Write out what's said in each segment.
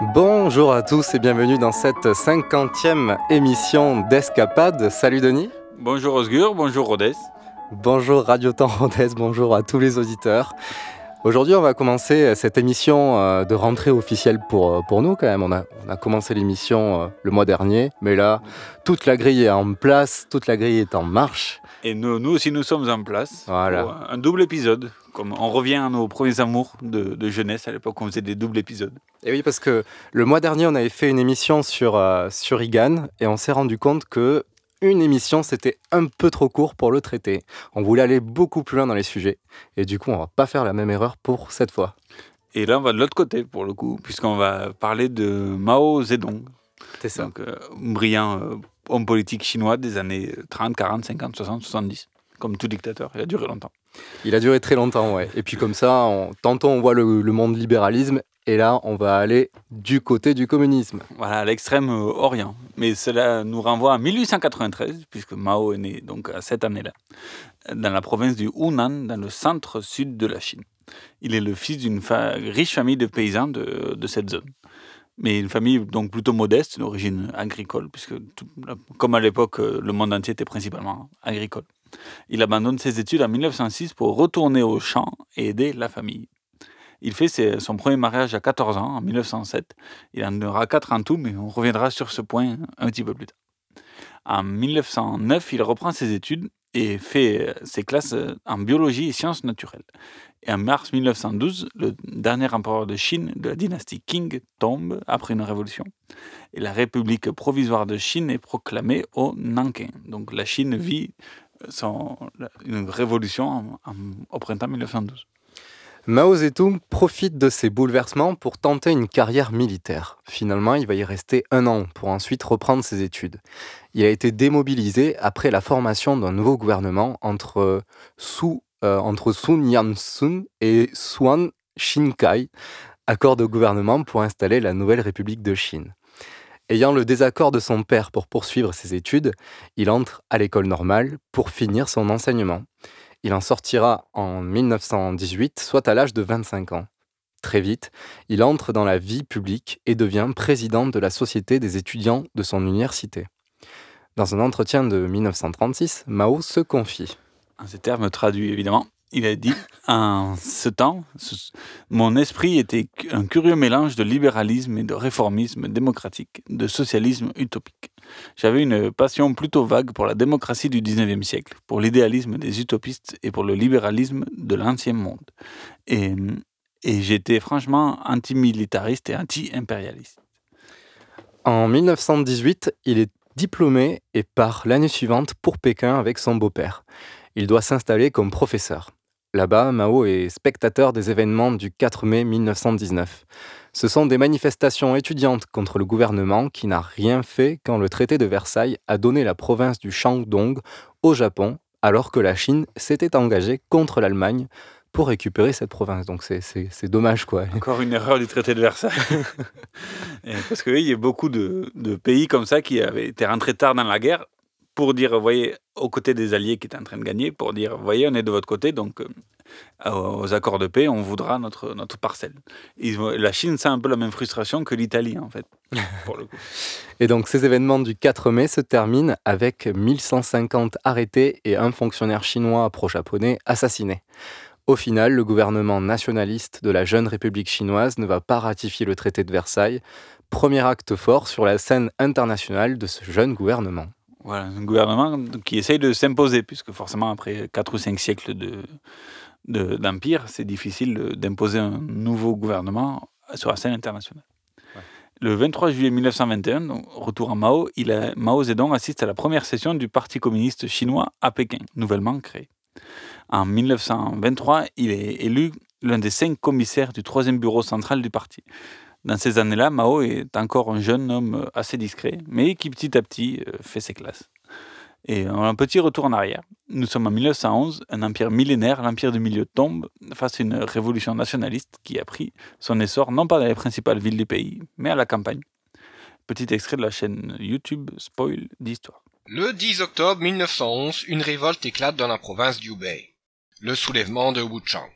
Bonjour à tous et bienvenue dans cette cinquantième émission d'Escapade. Salut Denis. Bonjour Osgur, bonjour Rodez. Bonjour Radio Temps Rodez, bonjour à tous les auditeurs. Aujourd'hui, on va commencer cette émission euh, de rentrée officielle pour, euh, pour nous quand même. On a, on a commencé l'émission euh, le mois dernier, mais là, toute la grille est en place, toute la grille est en marche. Et nous, nous aussi, nous sommes en place. Voilà. Pour un double épisode. Comme on revient à nos premiers amours de, de jeunesse à l'époque, on faisait des doubles épisodes. Et oui, parce que le mois dernier, on avait fait une émission sur, euh, sur IGAN et on s'est rendu compte que une émission, c'était un peu trop court pour le traiter. On voulait aller beaucoup plus loin dans les sujets. Et du coup, on va pas faire la même erreur pour cette fois. Et là, on va de l'autre côté pour le coup, puisqu'on va parler de Mao Zedong. C'est ça. Donc, euh, brillant euh, homme politique chinois des années 30, 40, 50, 60, 70. Comme tout dictateur, il a duré longtemps. Il a duré très longtemps, ouais. Et puis comme ça, on, tantôt on voit le, le monde libéralisme, et là, on va aller du côté du communisme. Voilà, à l'extrême euh, orient. Mais cela nous renvoie à 1893, puisque Mao est né donc à cette année-là, dans la province du Hunan, dans le centre-sud de la Chine. Il est le fils d'une fa- riche famille de paysans de, de cette zone. Mais une famille donc plutôt modeste, d'origine agricole, puisque comme à l'époque, euh, le monde entier était principalement agricole. Il abandonne ses études en 1906 pour retourner au champ et aider la famille. Il fait son premier mariage à 14 ans, en 1907. Il en aura 4 en tout, mais on reviendra sur ce point un petit peu plus tard. En 1909, il reprend ses études et fait euh, ses classes euh, en biologie et sciences naturelles. Et en mars 1912, le dernier empereur de Chine de la dynastie Qing tombe après une révolution. Et la République provisoire de Chine est proclamée au Nankin. Donc la Chine vit la- une révolution au printemps 1912. Mao Zedong profite de ces bouleversements pour tenter une carrière militaire. Finalement, il va y rester un an pour ensuite reprendre ses études. Il a été démobilisé après la formation d'un nouveau gouvernement entre euh, Sun Yat-sen et Suan Shinkai, accord de gouvernement pour installer la nouvelle République de Chine. Ayant le désaccord de son père pour poursuivre ses études, il entre à l'école normale pour finir son enseignement. Il en sortira en 1918, soit à l'âge de 25 ans. Très vite, il entre dans la vie publique et devient président de la Société des étudiants de son université. Dans un entretien de 1936, Mao se confie. En ces termes traduits, évidemment, il a dit En ce temps, mon esprit était un curieux mélange de libéralisme et de réformisme démocratique, de socialisme utopique. J'avais une passion plutôt vague pour la démocratie du 19e siècle, pour l'idéalisme des utopistes et pour le libéralisme de l'ancien monde. Et, j'étais franchement antimilitariste et anti-impérialiste. En 1918, il est diplômé et part l'année suivante pour Pékin avec son beau-père. Il doit s'installer comme professeur. Là-bas, Mao est spectateur des événements du 4 mai 1919. Ce sont des manifestations étudiantes contre le gouvernement qui n'a rien fait quand le traité de Versailles a donné la province du Shandong au Japon, alors que la Chine s'était engagée contre l'Allemagne pour récupérer cette province. Donc c'est- c'est c'est dommage, quoi. Encore une erreur du traité de Versailles. Parce qu'il y a beaucoup de, de pays comme ça qui avaient été rentrés tard dans la guerre pour dire, vous voyez, aux côtés des alliés qui étaient en train de gagner, pour dire, vous voyez, on est de votre côté, donc euh, aux accords de paix, on voudra notre, notre parcelle. Ils la Chine, c'est un peu la même frustration que l'Italie, en fait, pour le coup. Et donc ces événements du 4 mai se terminent avec 1150 arrêtés et un fonctionnaire chinois pro-japonais assassiné. Au final, le gouvernement nationaliste de la jeune République chinoise ne va pas ratifier le traité de Versailles premier acte fort sur la scène internationale de ce jeune gouvernement. Voilà, un gouvernement qui essaye de s'imposer, puisque forcément, après 4 ou 5 siècles d'empire, de, d'empire, c'est difficile d'imposer un nouveau gouvernement sur la scène internationale. Le 23 juillet 1921, donc retour à Mao, il a, Mao Zedong assiste à la première session du Parti communiste chinois à Pékin, nouvellement créé. En 1923, il est élu l'un des cinq commissaires du troisième bureau central du parti. Dans ces années-là, Mao est encore un jeune homme assez discret, mais qui petit à petit euh, fait ses classes. Et un petit retour en arrière. Nous sommes en 1911, un empire millénaire, l'empire du milieu tombe face à une révolution nationaliste qui a pris son essor non pas dans les principales villes du pays, mais à la campagne. Petit extrait de la chaîne YouTube Spoil d'Histoire. Le 10 octobre 1911, une révolte éclate dans la province du Hubei. Le soulèvement de Wuchang.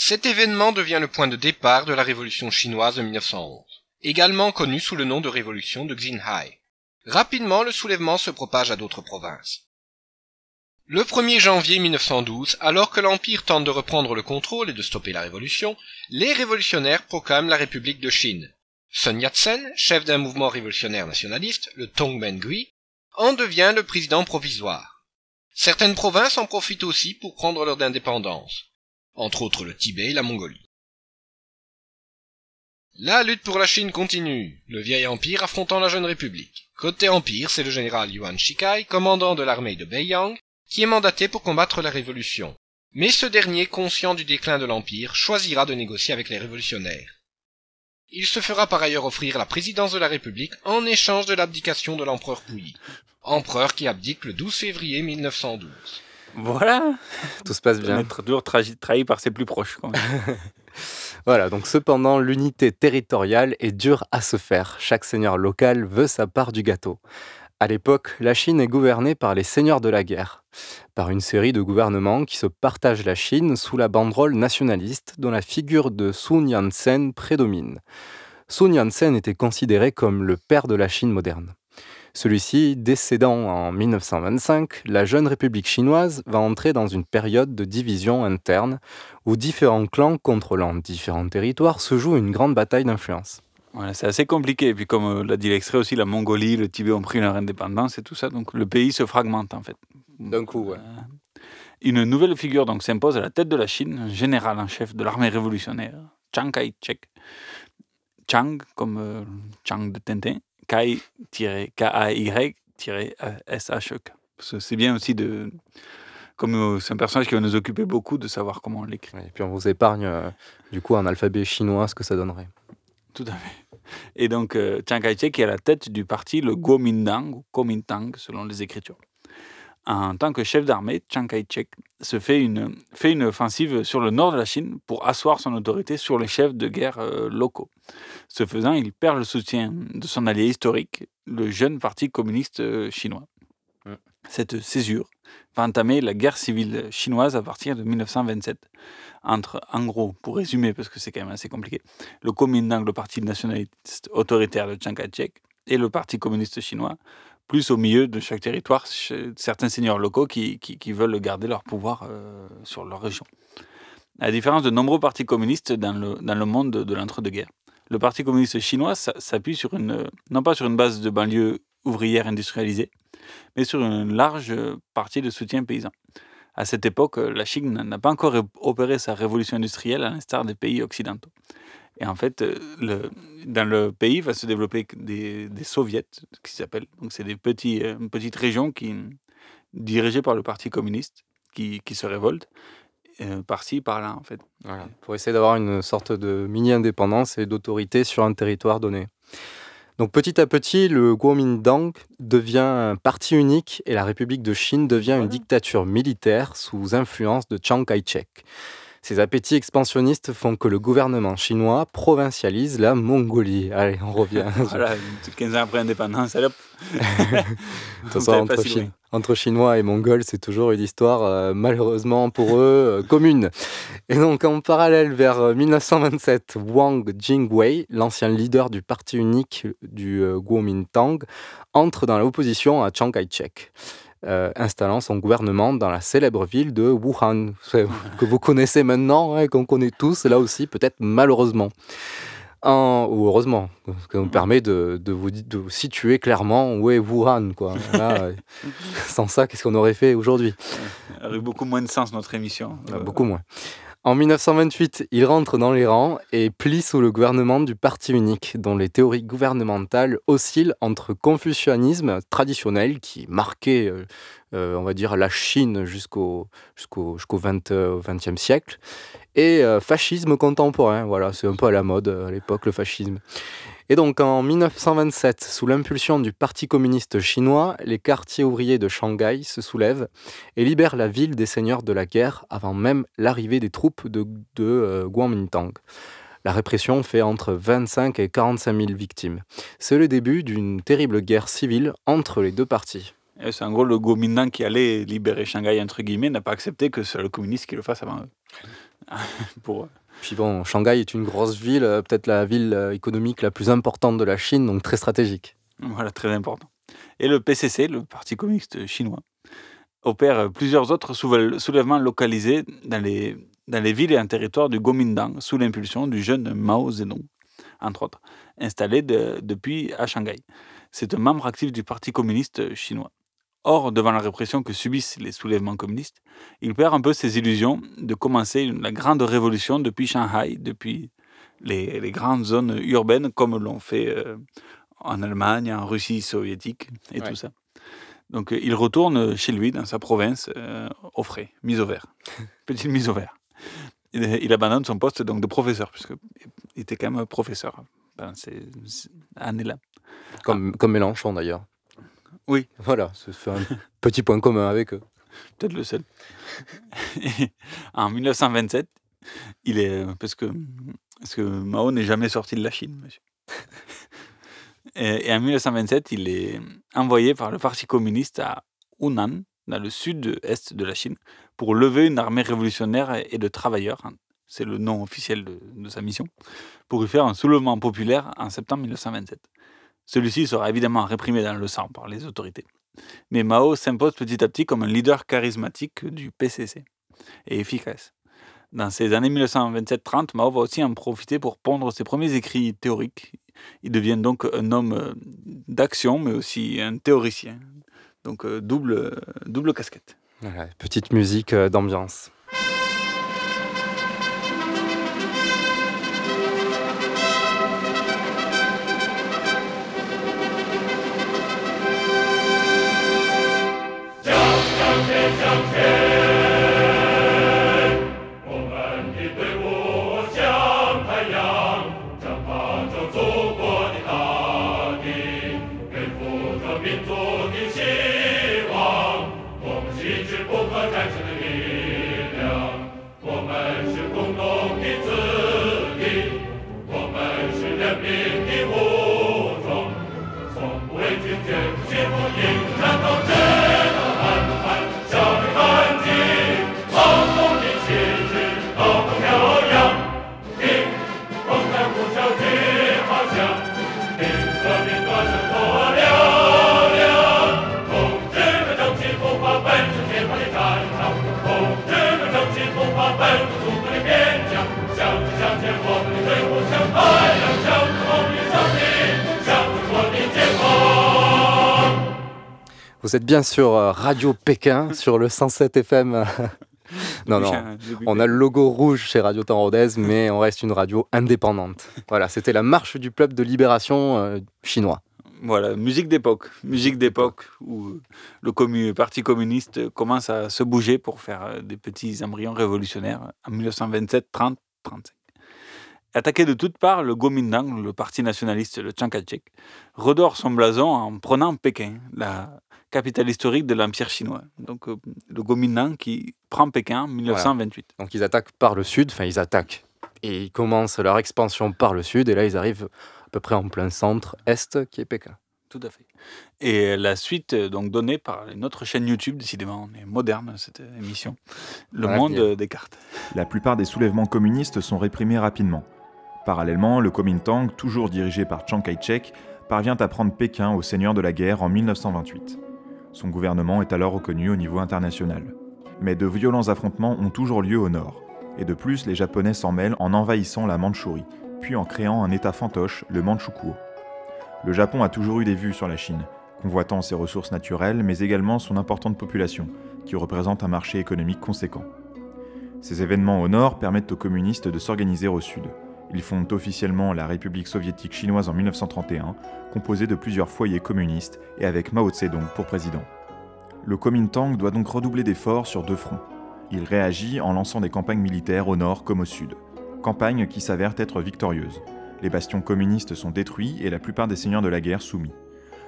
Cet événement devient le point de départ de la révolution chinoise de 1911, également connue sous le nom de révolution de Xinhai. Rapidement, le soulèvement se propage à d'autres provinces. Le 1er janvier 1912, alors que l'Empire tente de reprendre le contrôle et de stopper la révolution, les révolutionnaires proclament la République de Chine. Sun Yat-sen, chef d'un mouvement révolutionnaire nationaliste, le Tongmen-gui, en devient le président provisoire. Certaines provinces en profitent aussi pour prendre leur indépendance entre autres le Tibet et la Mongolie. La lutte pour la Chine continue, le vieil empire affrontant la jeune république. Côté empire, c'est le général Yuan Shikai, commandant de l'armée de Beiyang, qui est mandaté pour combattre la révolution. Mais ce dernier, conscient du déclin de l'empire, choisira de négocier avec les révolutionnaires. Il se fera par ailleurs offrir la présidence de la République en échange de l'abdication de l'empereur Puyi, empereur qui abdique le 12 février 1912. Voilà. Tout se passe bien. Être toujours trahi par ses plus proches. voilà, donc cependant, l'unité territoriale est dure à se faire. Chaque seigneur local veut sa part du gâteau. À l'époque, la Chine est gouvernée par les seigneurs de la guerre, par une série de gouvernements qui se partagent la Chine sous la banderole nationaliste dont la figure de Sun Yat-sen prédomine. Sun Yat-sen était considéré comme le père de la Chine moderne. Celui-ci, décédant en 1925, la jeune République chinoise va entrer dans une période de division interne où différents clans contrôlant différents territoires se jouent une grande bataille d'influence. Voilà, c'est assez compliqué. Et puis, comme euh, l'a dit l'extrait aussi, la Mongolie, le Tibet ont pris leur indépendance et tout ça. Donc, le pays se fragmente en fait. D'un coup, ouais. Euh, une nouvelle figure donc s'impose à la tête de la Chine, un général en chef de l'armée révolutionnaire, Chiang Kai-shek. Chang, comme euh, Chang de Tintin, K-A-Y-S-H-E-K. C'est bien aussi de. Comme euh, c'est un personnage qui va nous occuper beaucoup de savoir comment on l'écrit. et puis on vous épargne, euh, du coup, un alphabet chinois, ce que ça donnerait. Tout à fait. Et donc, euh, Chiang Kai-shek est à la tête du parti, le Kuomintang, ou Kuomintang, selon les écritures en tant que chef d'armée, Chiang Kai-shek se fait une, fait une offensive sur le nord de la Chine pour asseoir son autorité sur les chefs de guerre euh, locaux. Ce faisant, il perd le soutien de son allié historique, le jeune parti communiste euh, chinois. Cette césure va entamer la guerre civile chinoise à partir de 1927. Entre, en gros, pour résumer, parce que c'est quand même assez compliqué, le Kuomintang, le parti nationaliste autoritaire de Chiang Kai-shek, et le parti communiste chinois, plus au milieu de chaque territoire, certains seigneurs locaux qui, veulent garder leur pouvoir euh, sur leur région. À la différence de nombreux partis communistes dans le, dans le monde de, l'entre-deux-guerres. Le Parti communiste chinois s'appuie sur une, non pas sur une base de banlieue ouvrière industrialisée, mais sur une large partie de soutien paysan. À cette époque, la Chine n'a pas encore opéré sa révolution industrielle à l'instar des pays occidentaux. Et en fait, euh, le, dans le pays va se développer des, des soviets, qui s'appellent. Donc, c'est des petits, euh, petites régions qui, dirigées par le Parti communiste qui, qui se révoltent, euh, par-ci, par-là, en fait. Voilà, pour essayer d'avoir une sorte de mini-indépendance et d'autorité sur un territoire donné. Donc petit à petit, le Kuomintang devient un parti unique et la République de Chine devient une dictature militaire sous influence de Chiang Kai-shek. Ces appétits expansionnistes font que le gouvernement chinois provincialise la Mongolie. Allez, on revient. voilà, 15 ans après l'indépendance, allez entre, Chinois et Mongols, c'est toujours une histoire, euh, malheureusement pour eux, euh, commune. Et donc, en parallèle, vers 1927, euh, Wang Jingwei, l'ancien leader du parti unique du Kuomintang, entre dans l'opposition à Chiang Kai-shek. Euh, installant son gouvernement dans la célèbre ville de Wuhan, que vous connaissez maintenant, et hein, qu'on connaît tous, là aussi peut-être malheureusement. En, ou heureusement, ce qui nous permet de, de vous, de vous situer clairement où est Wuhan. Quoi. Là, sans ça, qu'est-ce qu'on aurait fait aujourd'hui? Aurait beaucoup moins de sens notre émission. Euh, Beaucoup moins. En 1928, il rentre dans les rangs et plie sous le gouvernement du Parti unique, dont les théories gouvernementales oscillent entre confucianisme traditionnel, qui marquait, euh, euh, on va dire, la Chine jusqu'au jusqu'au jusqu'au 20, euh, 20e siècle, et fascisme contemporain. Voilà, c'est un peu à la mode à l'époque, le fascisme. Et donc en 1927, sous l'impulsion du Parti communiste chinois, les quartiers ouvriers de Shanghai se soulèvent et libèrent la ville des seigneurs de la guerre avant même l'arrivée des troupes de, de euh. La répression fait entre 25 et 45 000 victimes. C'est le début d'une terrible guerre civile entre les deux partis. C'est en gros le Kuomintang qui allait libérer Shanghai, entre guillemets, n'a pas accepté que c'est le communiste qui le fasse avant eux. Pour, Puis bon, Shanghai est une grosse ville, euh, peut-être la ville euh, économique la plus importante de la Chine, donc très stratégique. Voilà, très important. Et le PCC, le Parti communiste chinois, opère plusieurs autres soulève- soulèvements localisés dans les, villes et en territoire du Kuomintang, sous l'impulsion du jeune Mao Zedong, entre autres, installé de- depuis à Shanghai. C'est un membre actif du Parti communiste chinois. Or, devant la répression que subissent les soulèvements communistes, il perd un peu ses illusions de commencer une- la grande révolution depuis Shanghai, depuis les, les grandes zones urbaines, comme l'ont fait euh, en Allemagne, en Russie soviétique et Ouais. tout ça. Donc, euh, il retourne chez lui, dans sa province, euh, au frais, mise au vert. Petite mise au vert. Il, il abandonne son poste donc, de professeur, puisqu'il était quand même professeur pendant ces, ces années-là. Comme, comme Mélenchon d'ailleurs. Oui. Voilà, fait un petit point commun avec eux. peut-être le seul. Et en 1927, il est parce que parce que Mao n'est jamais sorti de la Chine, monsieur. Et, et en 1927, il est envoyé par le Parti communiste à Hunan, dans le sud-est de la Chine, pour lever une armée révolutionnaire et de travailleurs. hein, C'est le nom officiel de, de sa mission, pour y faire un soulèvement populaire en septembre 1927. Celui-ci sera évidemment réprimé dans le sang par les autorités. Mais Mao s'impose petit à petit comme un leader charismatique du PCC et efficace. Dans ces années 1927-30, Mao va aussi en profiter pour pondre ses premiers écrits théoriques. Il devient donc un homme euh, d'action, mais aussi un théoricien. Donc euh, double, euh, double casquette. Petite musique d'ambiance. Vous êtes bien sur euh, Radio Pékin, sur le 107 FM. non, non, on a le logo rouge chez Radio Temps Rodez, mais on reste une radio indépendante. Voilà, c'était la marche du peuple de libération euh, chinois. Voilà, musique d'époque. Musique d'époque où le commu- Parti communiste commence à se bouger pour faire euh, des petits embryons révolutionnaires en 1927, 30, 35. Attaqué de toutes parts, le Kuomintang, le parti nationaliste, le Chiang Kai-shek, redore son blason en prenant Pékin, la capitale historique de l'Empire chinois. Donc euh, le Kuomintang qui prend Pékin en 1928. Donc ils attaquent par le sud, enfin ils attaquent. Et ils commencent leur expansion par le sud, et là ils arrivent à peu près en plein centre, est, qui est Pékin. Tout à fait. Et la suite, euh, donc donnée par notre chaîne YouTube, décidément, on est moderne cette émission, Le Voilà, Monde bien. des cartes. La plupart des soulèvements communistes sont réprimés rapidement. Parallèlement, le Kuomintang, toujours dirigé par Chiang Kai-shek, parvient à prendre Pékin au seigneur de la guerre en 1928. Son gouvernement est alors reconnu au niveau international. Mais de violents affrontements ont toujours lieu au nord. Et de plus, les Japonais s'en mêlent en envahissant la Mandchourie, puis en créant un État fantoche, le Manchukuo. Le Japon a toujours eu des vues sur la Chine, convoitant ses ressources naturelles, mais également son importante population, qui représente un marché économique conséquent. Ces événements au nord permettent aux communistes de s'organiser au sud. Ils fondent officiellement la République soviétique chinoise en 1931, composée de plusieurs foyers communistes et avec Mao Zedong pour président. Le Kuomintang doit donc redoubler d'efforts sur deux fronts. Il réagit en lançant des campagnes militaires au nord comme au sud, campagnes qui s'avèrent être victorieuses. Les bastions communistes sont détruits et la plupart des seigneurs de la guerre soumis.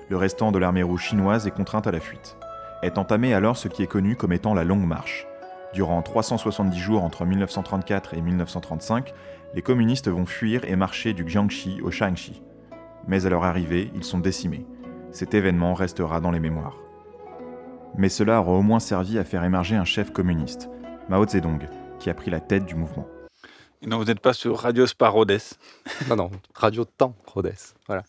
Le restant de l'armée rouge chinoise est contrainte à la fuite. Est entamée alors ce qui est connu comme étant la Longue Marche. Durant 370 jours entre 1934 et 1935, les communistes vont fuir et marcher du Jiangxi au Shaanxi. Mais à leur arrivée, ils sont décimés. Cet événement restera dans les mémoires. Mais cela aura au moins servi à faire émerger un chef communiste, Mao Zedong, qui a pris la tête du mouvement. Non, vous n'êtes pas sur Radio Spa Rhodes. non, non, Radio Temps Rhodes. Voilà.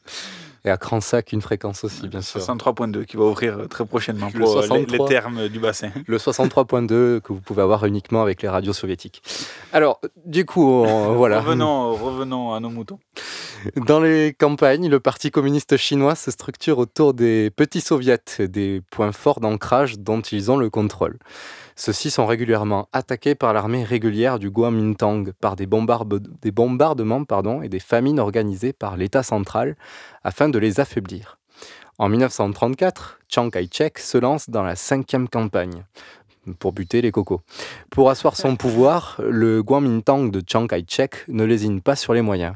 Et à Cransac, une fréquence aussi, bien sûr. 63.2 qui va ouvrir euh, très prochainement pour euh, les, termes du bassin. Le 63.2 que vous pouvez avoir uniquement avec les radios soviétiques. Alors, du coup, voilà. Revenons, revenons à nos moutons. Dans les campagnes, le Parti communiste chinois se structure autour des petits soviets, des points forts d'ancrage dont ils ont le contrôle. Ceux-ci sont régulièrement attaqués par l'armée régulière du Kuomintang par des, bombardements et des famines organisées par l'État central afin de les affaiblir. En 1934, Chiang Kai-shek se lance dans la cinquième campagne pour buter les cocos. Pour asseoir son pouvoir, le Kuomintang de Chiang Kai-shek ne lésine pas sur les moyens.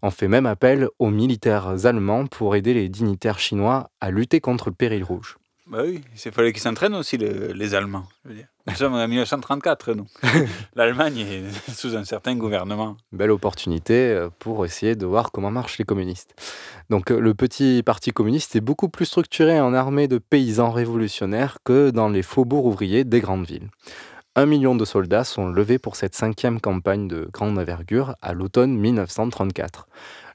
On fait même appel aux militaires allemands pour aider les dignitaires chinois à lutter contre le péril rouge. Bah oui, il fallait qu'ils s'entraînent aussi, les Allemands. Nous sommes en 1934, nous. L'Allemagne est sous un certain gouvernement. Belle opportunité euh, pour essayer de voir comment marchent les communistes. Donc euh, le petit parti communiste est beaucoup plus structuré en armée de paysans révolutionnaires que dans les faubourgs ouvriers des grandes villes. Un million de soldats sont levés pour cette cinquième campagne de grande envergure à l'automne 1934.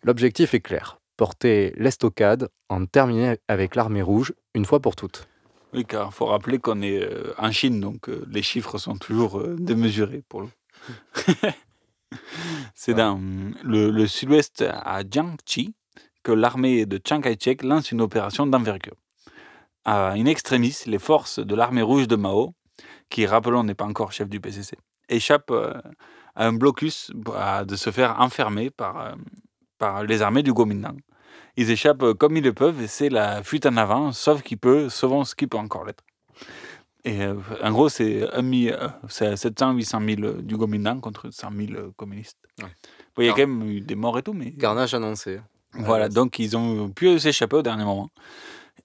L'objectif est clair, porter l'estocade, en terminer avec l'armée rouge une fois pour toutes. Oui, car il faut rappeler qu'on est euh, en Chine, donc euh, les chiffres sont toujours euh, démesurés pour nous. C'est dans le, sud-ouest à Jiangxi que l'armée de Chiang Kai-shek lance une opération d'envergure. À une extremis, les forces de l'armée rouge de Mao, qui, rappelons, n'est pas encore chef du PCC, échappent à un blocus de se faire enfermer par par les armées du Kuomintang. Ils échappent euh, comme ils le peuvent et c'est la fuite en avant, sauf qui peut, sauvant ce qui peut encore l'être. Et euh, en gros, c'est 700-800 000 du Kuomintang contre 100 000 communistes. il y a quand même eu des morts et tout, mais... Carnage annoncé. Voilà, donc ils ont pu s'échapper au dernier moment.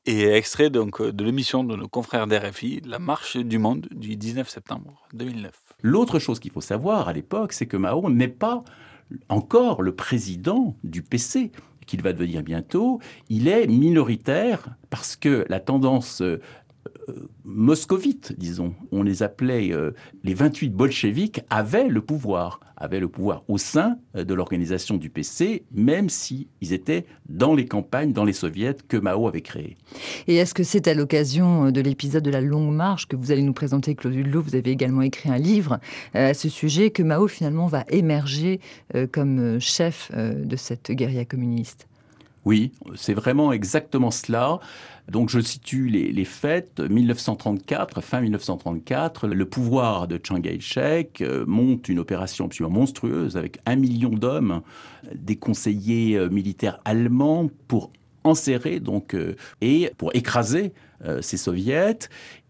Et extrait donc de l'émission de nos confrères d'RFI, La marche du monde du 19 septembre 2009. L'autre chose qu'il faut savoir à l'époque, c'est que Mao n'est pas encore le président du PC qu'il va devenir bientôt, il est minoritaire parce que la tendance euh, moscovite, disons, on les appelait euh, les 28 bolcheviques, avaient le pouvoir, avaient le pouvoir au sein euh, de l'organisation du PC, même s'ils étaient dans les campagnes, dans les soviets que Mao avait créés. Et est-ce que c'est à l'occasion euh, de l'épisode de la Longue Marche que vous allez nous présenter, Claude Hulot, vous avez également écrit un livre à ce sujet, que Mao finalement va émerger comme chef de cette guérilla communiste? Oui, c'est vraiment exactement cela. Donc je situe les, faits. 1934, fin 1934, le pouvoir de Chiang Kai-shek euh, monte une opération absolument monstrueuse avec un million d'hommes, des conseillers euh, militaires allemands pour enserrer donc euh, et pour écraser ces soviets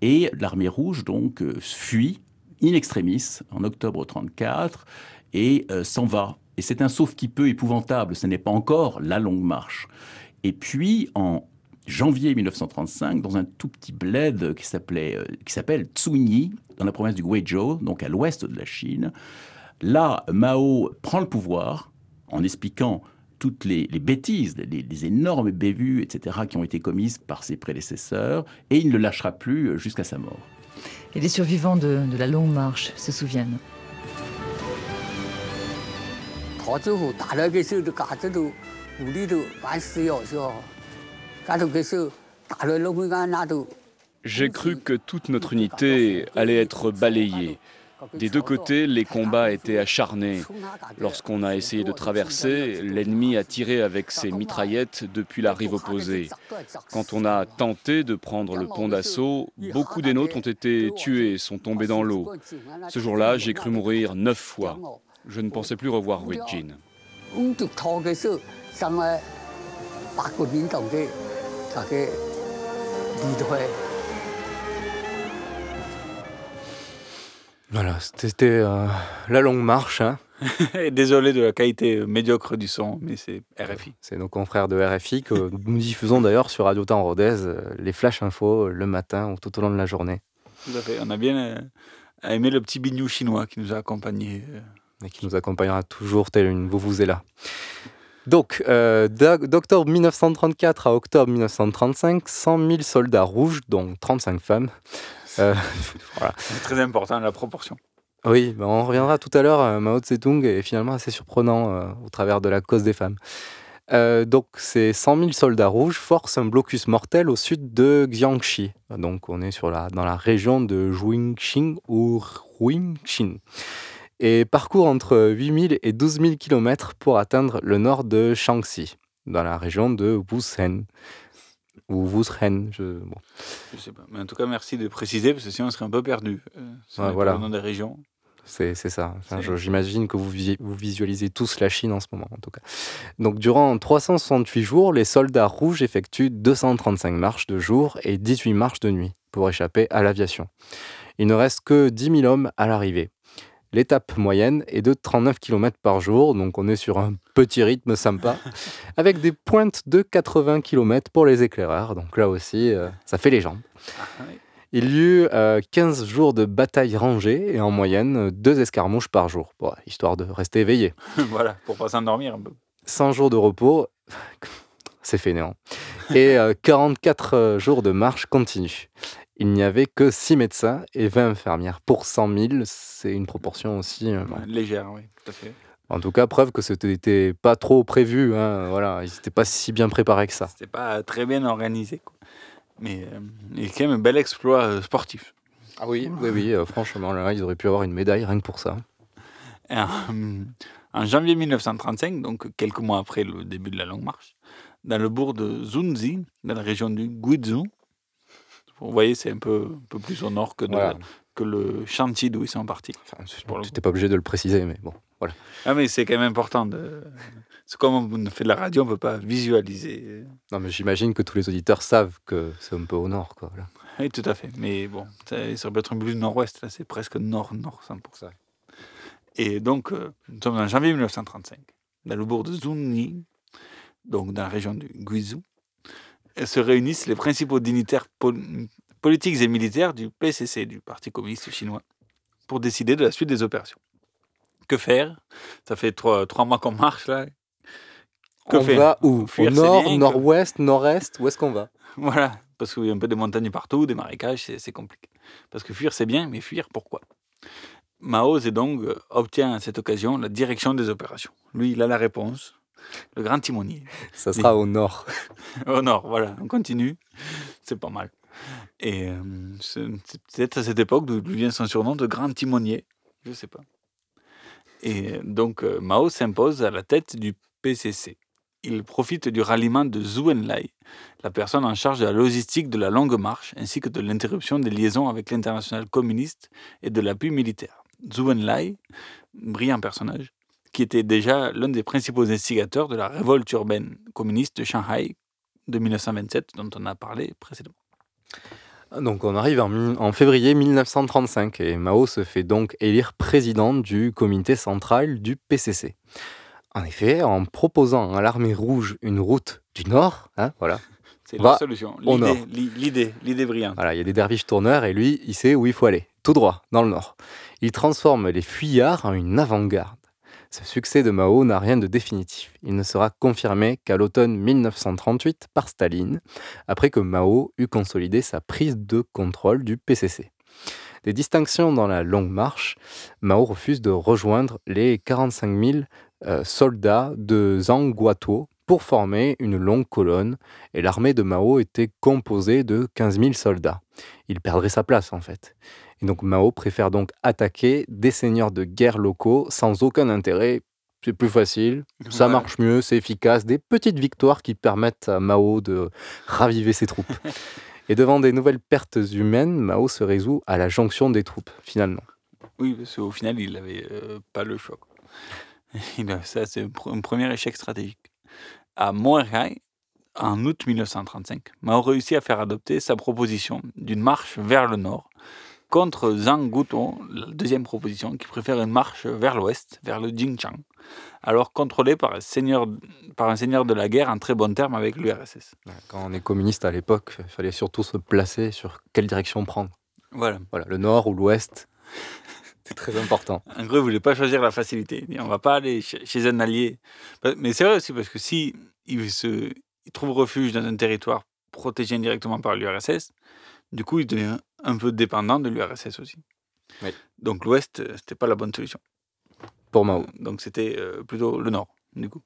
et l'armée rouge donc fuit in extremis en octobre 34 et s'en va et c'est un sauf qui peu épouvantable, ce n'est pas encore la longue marche. Et puis, en janvier 1935, dans un tout petit bled qui euh, qui s'appelle Tsunyi, dans la province du Guizhou, donc à l'ouest de la Chine, là, Mao prend le pouvoir en expliquant toutes les, bêtises, les, énormes bévues, etc., qui ont été commises par ses prédécesseurs, et il ne le lâchera plus jusqu'à sa mort. Et les survivants de la longue marche se souviennent? J'ai cru que toute notre unité allait être balayée, Des deux côtés, les combats étaient acharnés. Lorsqu'on a essayé de traverser, l'ennemi a tiré avec ses mitraillettes depuis la rive opposée. Quand on a tenté de prendre le pont d'assaut, beaucoup des nôtres ont été tués, sont tombés dans l'eau. Ce jour-là, j'ai cru mourir neuf fois. Je ne pensais plus revoir Witjin. Voilà, c'était euh, la longue marche. Hein. Désolé de la qualité médiocre du son, mais c'est RFI. C'est nos confrères de RFI que nous diffusons d'ailleurs sur Radio Temps Rodez euh, les flash infos le matin ou tout au long de la journée. Tout à fait. On a bien euh, aimé le petit bignou chinois qui nous a accompagnés. Et qui nous accompagnera toujours tel une vous vous êtes là. Donc, euh, d'octobre 1934 à octobre 1935, 100 000 soldats rouges, dont 35 femmes. Euh, voilà. C'est très important la proportion. Oui, ben on reviendra tout à l'heure. Euh, Mao Zedong est finalement assez surprenant euh, au travers de la cause des femmes. Euh, donc, ces 100 000 soldats rouges forcent un blocus mortel au sud de Jiangxi. Donc, on est sur la, dans la région de Jingxing ou Huingshin et parcourt entre 8000 et 12 000 km pour atteindre le nord de Shaanxi, dans la région de Wushen. Ou Wushen, je... Bon. je sais pas. Mais en tout cas, merci de préciser, parce que sinon on serait un peu perdu. Euh, ouais, voilà. Des régions. C'est ça. Enfin, J'imagine que vous, vous visualisez tous la Chine en ce moment, en tout cas. Donc, durant 368 jours, les soldats rouges effectuent 235 marches de jour et 18 marches de nuit pour échapper à l'aviation. Il ne reste que 10 000 hommes à l'arrivée. L'étape moyenne est de 39 km par jour, donc on est sur un petit rythme sympa, avec des pointes de 80 km pour les éclaireurs. Donc là aussi, euh, ça fait les jambes. Ah, Il y eut euh, 15 jours de bataille rangée et en moyenne deux escarmouches par jour, bon, histoire de rester éveillé. voilà, pour pas s'endormir un peu. 100 jours de repos, c'est fainéant. Et euh, 44 jours de marche continue il n'y avait que 6 médecins et 20 infirmières pour 100 000. C'est une proportion aussi. Euh, légère, oui, tout à fait. En tout cas, preuve que c'était pas trop prévu. Hein, voilà, ils n'étaient pas si bien préparés que ça. C'était pas très bien organisé. Quoi. Mais euh, il y a quand même un bel exploit euh, sportif. Ah oui, oui, oui. Euh, franchement, là, ils auraient pu avoir une médaille rien que pour ça. En, en, janvier 1935, donc quelques mois après le début de la longue marche, dans le bourg de Zunzi, dans la région du Guizhou, vous voyez, c'est un peu, un peu plus au nord que, de, voilà. que le chantier d'où ils sont partis. Enfin, tu n'étais pas obligé de le préciser, mais bon, voilà. Ah, mais c'est quand même important. De... C'est comme on fait de la radio, on ne peut pas visualiser. Non, mais j'imagine que tous les auditeurs savent que c'est un peu au nord. Quoi. Oui, tout à fait. Mais bon, ça, ça peut être un peu plus nord-ouest. Là, c'est presque nord-nord, 100%. Et donc, euh, nous sommes en janvier 1935, dans le bourg de Zunyi, donc dans la région du Guizhou se réunissent les principaux dignitaires pol politiques et militaires du PCC, du Parti communiste chinois, pour décider de la suite des opérations. Que faire? Ça fait trois, trois mois qu'on marche là. Que on faire? va où? Au nord, nord-ouest, nord-est? Où est-ce qu'on va? Voilà, parce qu'il y a un peu de montagnes partout, des marécages, c'est compliqué. Parce que fuir, c'est bien, mais fuir, pourquoi? Mao Zedong obtient à cette occasion la direction des opérations. Lui, il a la réponse le grand timonier. Ça sera au nord. au nord, voilà, on continue. C'est pas mal. Et euh, c'est peut-être à cette époque d'où vient son surnom de grand timonier. Je sais pas. Et donc, euh, Mao s'impose à la tête du PCC. Il profite du ralliement de Zhou Enlai, la personne en charge de la logistique de la longue marche, ainsi que de l'interruption des liaisons avec l'international communiste et de l'appui militaire. Zhou Enlai, brillant personnage, qui était déjà l'un des principaux instigateurs de la révolte urbaine communiste de Shanghai de 1927, dont on a parlé précédemment. Donc on arrive en, en, février 1935 et Mao se fait donc élire président du comité central du PCC. En effet, en proposant à l'armée rouge une route du nord, hein, voilà, c'est la solution. L'idée, l'idée brillante. Voilà, il y a des derviches tourneurs et lui, il sait où il faut aller, tout droit, dans le nord. Il transforme les fuyards en une avant-garde. Ce succès de Mao n'a rien de définitif. Il ne sera confirmé qu'à l'automne 1938 par Staline, après que Mao eut consolidé sa prise de contrôle du PCC. Des distinctions dans la longue marche, Mao refuse de rejoindre les 45 000 euh, soldats de Zhangguotuo pour former une longue colonne, et l'armée de Mao était composée de 15 000 soldats. Il perdrait sa place en fait. Et donc Mao préfère donc attaquer des seigneurs de guerre locaux sans aucun intérêt. C'est plus facile, ça marche mieux, c'est efficace, des petites victoires qui permettent à Mao de raviver ses troupes. Et devant des nouvelles pertes humaines, Mao se résout à la jonction des troupes, finalement. Oui, parce qu'au final, il n'avait euh, pas le choix. quoi. Il a- ça, c'est un premier échec stratégique. À Moerai, en août 1935, Mao réussit à faire adopter sa proposition d'une marche vers le nord contre Zhang Guoton, la deuxième proposition, qui préfère une marche vers l'ouest, vers le Jingchang, alors contrôlé par un seigneur, par un seigneur de la guerre en très bon terme avec l'URSS. Quand on est communiste à l'époque, il fallait surtout se placer sur quelle direction prendre. Voilà. Voilà, le nord ou l'ouest, c'est très important. En gros, il ne voulait pas choisir la facilité. On va pas aller chez, un allié. Pa- Mais c'est vrai aussi parce que si il, se, il trouve refuge dans un territoire protégé indirectement par l'URSS, du coup, il devient un peu dépendant de l'URSS aussi. Oui. Donc l'Ouest, euh, c'était pas la bonne solution. Pour Mao. Donc c'était euh, plutôt le Nord, du coup.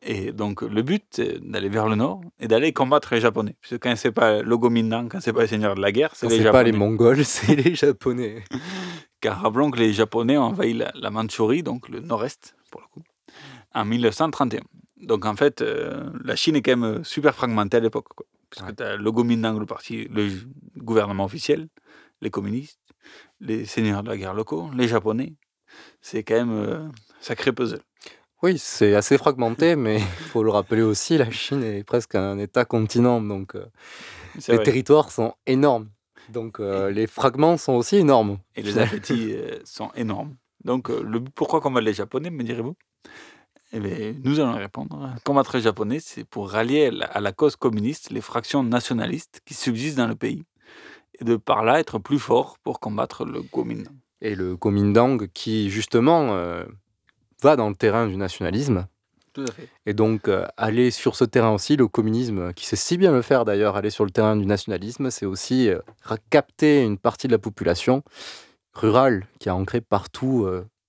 Et donc le but, c'est d'aller vers le Nord et d'aller combattre les Japonais. Puisque quand c'est pas le Gomindan, quand c'est pas les seigneurs de la guerre, c'est les C'est Japonais. pas les Mongols, c'est les Japonais. Car rappelons que les Japonais ont envahi la, la Mandchourie, donc le nord-est, pour le coup, en 1931. Donc en fait, euh, la Chine est quand même euh, super fragmentée à l'époque. Parce que tu as le Kuomintang, le parti, le gouvernement officiel, les communistes, les seigneurs de la guerre locaux, les Japonais. C'est quand même euh, sacré puzzle. Oui, c'est assez fragmenté, mais il faut le rappeler aussi, la Chine est presque un État-continent, donc euh, les vrai. territoires sont énormes. Donc euh, les fragments sont aussi énormes. Et les appétits euh, sont énormes. Donc, le pourquoi combattre les Japonais, me direz-vous? Eh bien, nous allons répondre. Combattre les Japonais, c'est pour rallier à la, cause communiste les fractions nationalistes qui subsistent dans le pays. Et de par là, être plus fort pour combattre le Kuomintang. Et le Kuomintang qui, justement, euh, va dans le terrain du nationalisme. Tout à fait. Et donc, euh, aller sur ce terrain aussi, le communisme, qui sait si bien le faire d'ailleurs, aller sur le terrain du nationalisme, c'est aussi euh, capter une partie de la population rurale qui est ancrée partout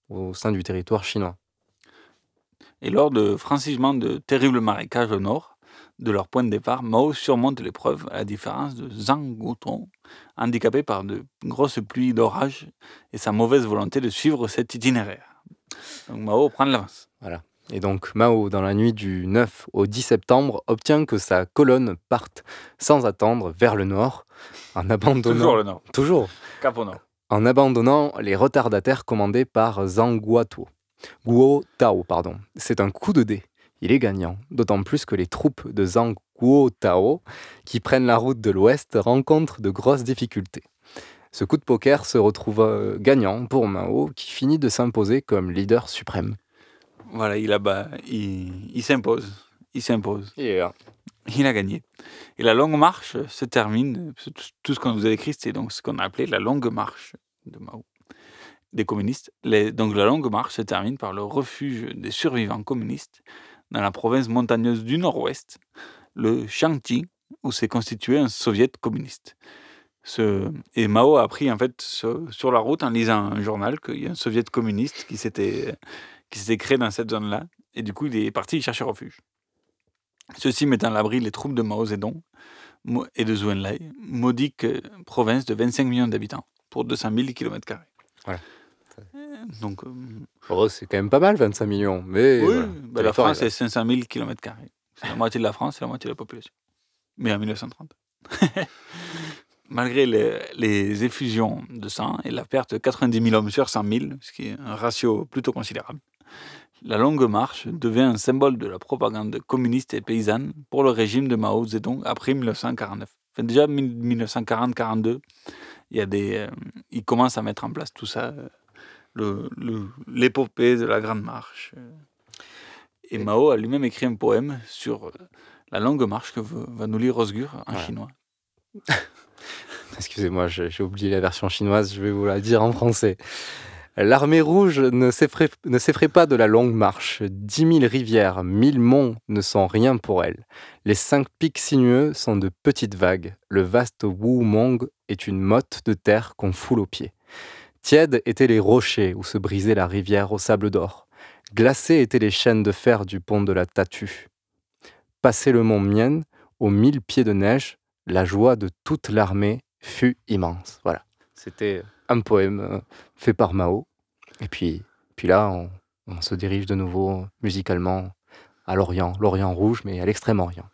au sein du territoire chinois. Et lors de franchissement de terribles marécages au nord, de leur point de départ, Mao surmonte l'épreuve à la différence de Zhang Guoton, handicapé par de grosses pluies d'orage et sa mauvaise volonté de suivre cet itinéraire. Donc Mao prend de l'avance. Voilà. Et donc Mao, dans la nuit du 9 au 10 septembre, obtient que sa colonne parte sans attendre vers le nord, en abandonnant... Toujours le nord. Toujours. Cap au nord. En abandonnant les retardataires commandés par Zhang Guoto. Guo Tao, pardon. C'est un coup de dé. Il est gagnant, d'autant plus que les troupes de Zhang Guo Tao, qui prennent la route de l'ouest, rencontrent de grosses difficultés. Ce coup de poker se retrouve euh, gagnant pour Mao, qui finit de s'imposer comme leader suprême. Voilà, il, s'impose. Il s'impose. Il a gagné. Et la longue marche se termine. Tout, tout ce qu'on vous a écrit, c'est donc ce qu'on a appelé la longue marche de Mao, des communistes. Donc la longue marche se termine par le refuge des survivants communistes dans la province montagneuse du nord-ouest, le Shanxi, où s'est constitué un soviet communiste. Et Mao a appris en fait sur la route en lisant un journal qu'il y a un soviet communiste qui s'était créé dans cette zone-là. Et du coup, il est parti chercher refuge. Ceci met à l'abri les troupes de Mao Zedong et de Zhou Enlai, modique province de 25 millions d'habitants pour 200 000 km. Voilà. Donc, euh, eux, c'est quand même pas mal, 25 millions. Mais oui, voilà, bah, la France, est c'est 500 000 km. C'est la moitié de la France et la moitié de la population. Mais en 1930. Malgré les, les effusions de sang et la perte de 90 000 hommes sur 100 000, ce qui est un ratio plutôt considérable, la longue marche devient un symbole de la propagande communiste et paysanne pour le régime de Mao Zedong après 1949. Enfin, déjà 1940-42, il y a des, euh, ils commencent à mettre en place tout ça, euh, l'épopée de la Grande Marche. Et Mao a lui-même écrit un poème sur la longue marche que va nous lire Osgur en chinois. Excusez-moi, j'ai oublié la version chinoise, je vais vous la dire en français. L'armée rouge ne s'effraie ne s'effraie pas de la longue marche. Dix mille rivières, mille monts ne sont rien pour elle. Les cinq pics sinueux sont de petites vagues. Le vaste Wu Mong est une motte de terre qu'on foule aux pieds. Tièdes étaient les rochers où se brisait la rivière au sable d'or. Glacées étaient les chaînes de fer du pont de la Tatu. Passé le mont Mien, aux mille pieds de neige, la joie de toute l'armée fut immense. Voilà, c'était un poème euh, fait par Mao. Et puis, puis là, on, on se dirige de nouveau musicalement à l'Orient, l'Orient rouge, mais à l'extrême-Orient.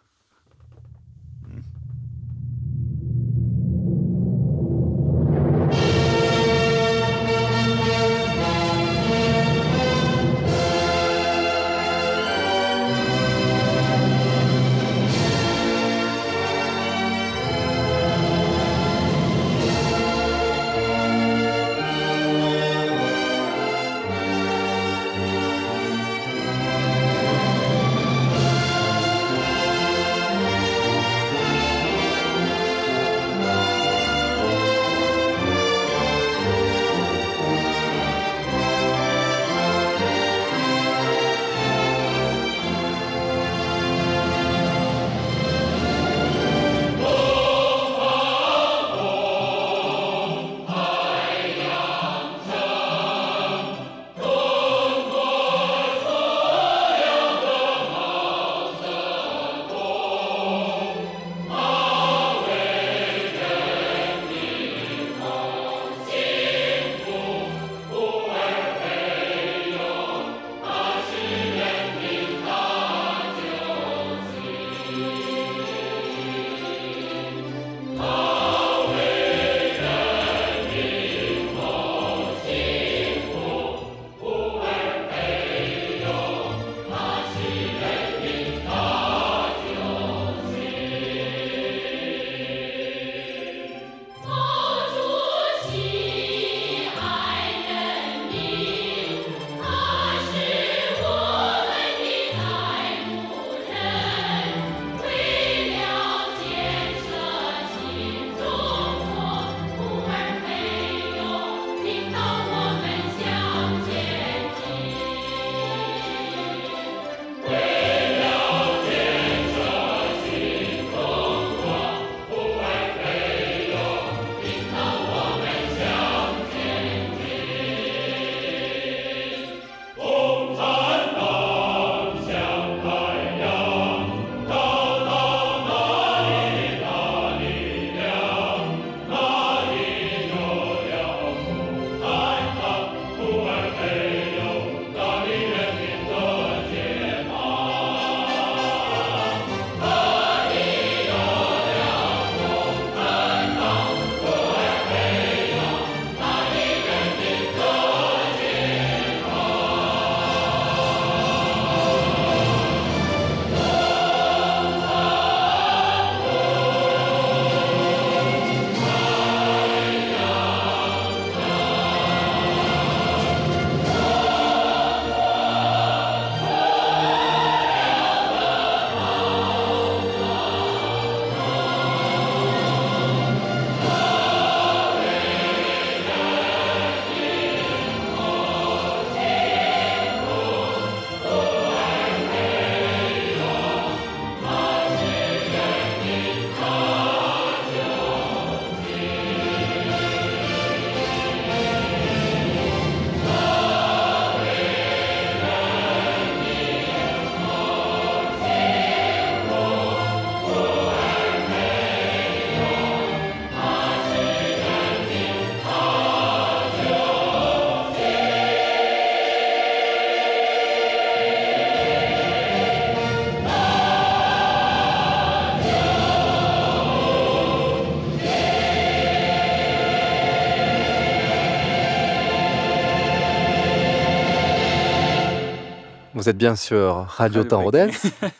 Vous êtes bien sur Radio Temps Rodez,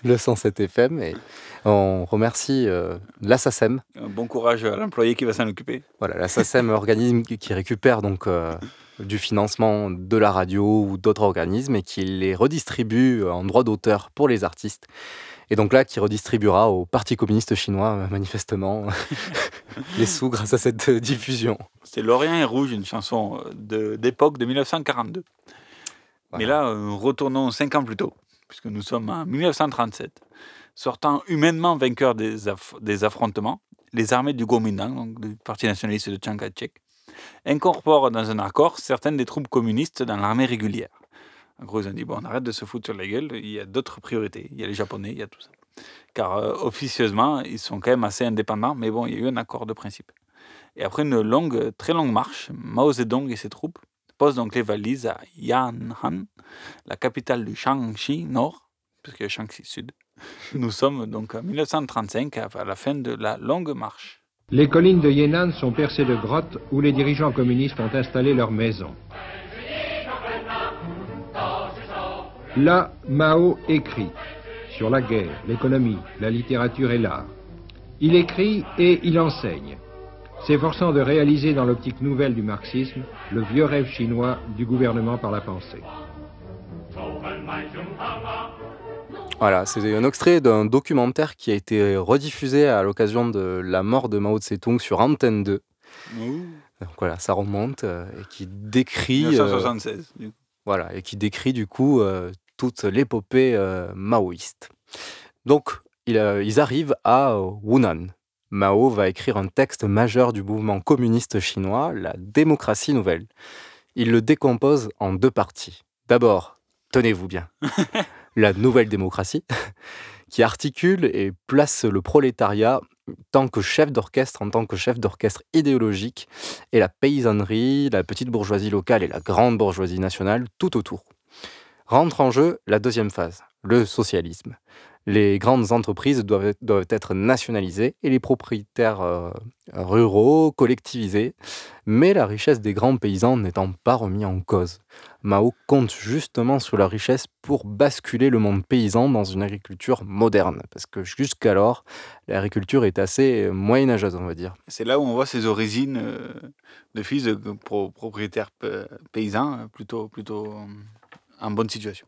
le 107 FM, et on remercie euh. Bon courage à l'employé qui va s'en occuper. Voilà, l'ASSACEM, organisme qui, récupère donc euh, du financement de la radio ou d'autres organismes et qui les redistribue en droit d'auteur pour les artistes. Et donc là, qui redistribuera au Parti communiste chinois, euh, manifestement, les sous grâce à cette diffusion. C'est L'Orient est rouge, une chanson euh, de- d'époque de, 1942. Mais là, euh, retournons cinq ans plus tôt, puisque nous sommes en 1937. Sortant humainement aff- des affrontements, les armées du Kuomintang, donc du Parti nationaliste de Chiang Kai-shek, incorporent dans un accord certaines des troupes communistes dans l'armée régulière. En gros, ils ont dit, bon, on arrête de se foutre sur la gueule, il y a d'autres priorités. Il y a les Japonais, il y a tout ça. car euh, officieusement, ils sont quand même assez indépendants, mais bon, il y a eu un accord de principe. Et après une longue, très longue marche, Mao Zedong et ses troupes posent donc les valises à Yan'an, la capitale du Shaanxi Nord, a Shaanxi Sud. Nous sommes donc en 1935, à la fin de la longue marche. Les collines de Yan'an sont percées de grottes où les dirigeants communistes ont installé leurs maisons. Là, Mao écrit sur la guerre, l'économie, la littérature et l'art. Il écrit et il enseigne, s'efforçant de réaliser dans l'optique nouvelle du marxisme le vieux rêve chinois du gouvernement par la pensée. Voilà, c'est un extrait d'un documentaire qui a été rediffusé à l'occasion de la mort de Mao Tse-tung sur Antenne 2. Donc voilà, ça remonte euh, et qui décrit. 1976. Euh, voilà, et qui décrit du coup euh, toute l'épopée euh, maoïste. Donc, euh, ils arrivent à Hunan. Mao va écrire un texte majeur du mouvement communiste chinois, la démocratie nouvelle. Il le décompose en deux parties. D'abord, tenez-vous bien, la nouvelle démocratie, qui articule et place le prolétariat tant que chef d'orchestre, en tant que chef d'orchestre idéologique, et la paysannerie, la petite bourgeoisie locale et la grande bourgeoisie nationale tout autour rentre en jeu la deuxième phase, le socialisme. Les grandes entreprises doivent, être nationalisées et les propriétaires euh, ruraux collectivisés, mais la richesse des grands paysans n'étant pas remis en cause. Mao compte justement sur la richesse pour basculer le monde paysan dans une agriculture moderne, parce que jusqu'alors, l'agriculture est assez moyenâgeuse, on va dire. C'est là où on voit ses origines euh, de fils de propriétaires paysans, plutôt, plutôt en bonne situation.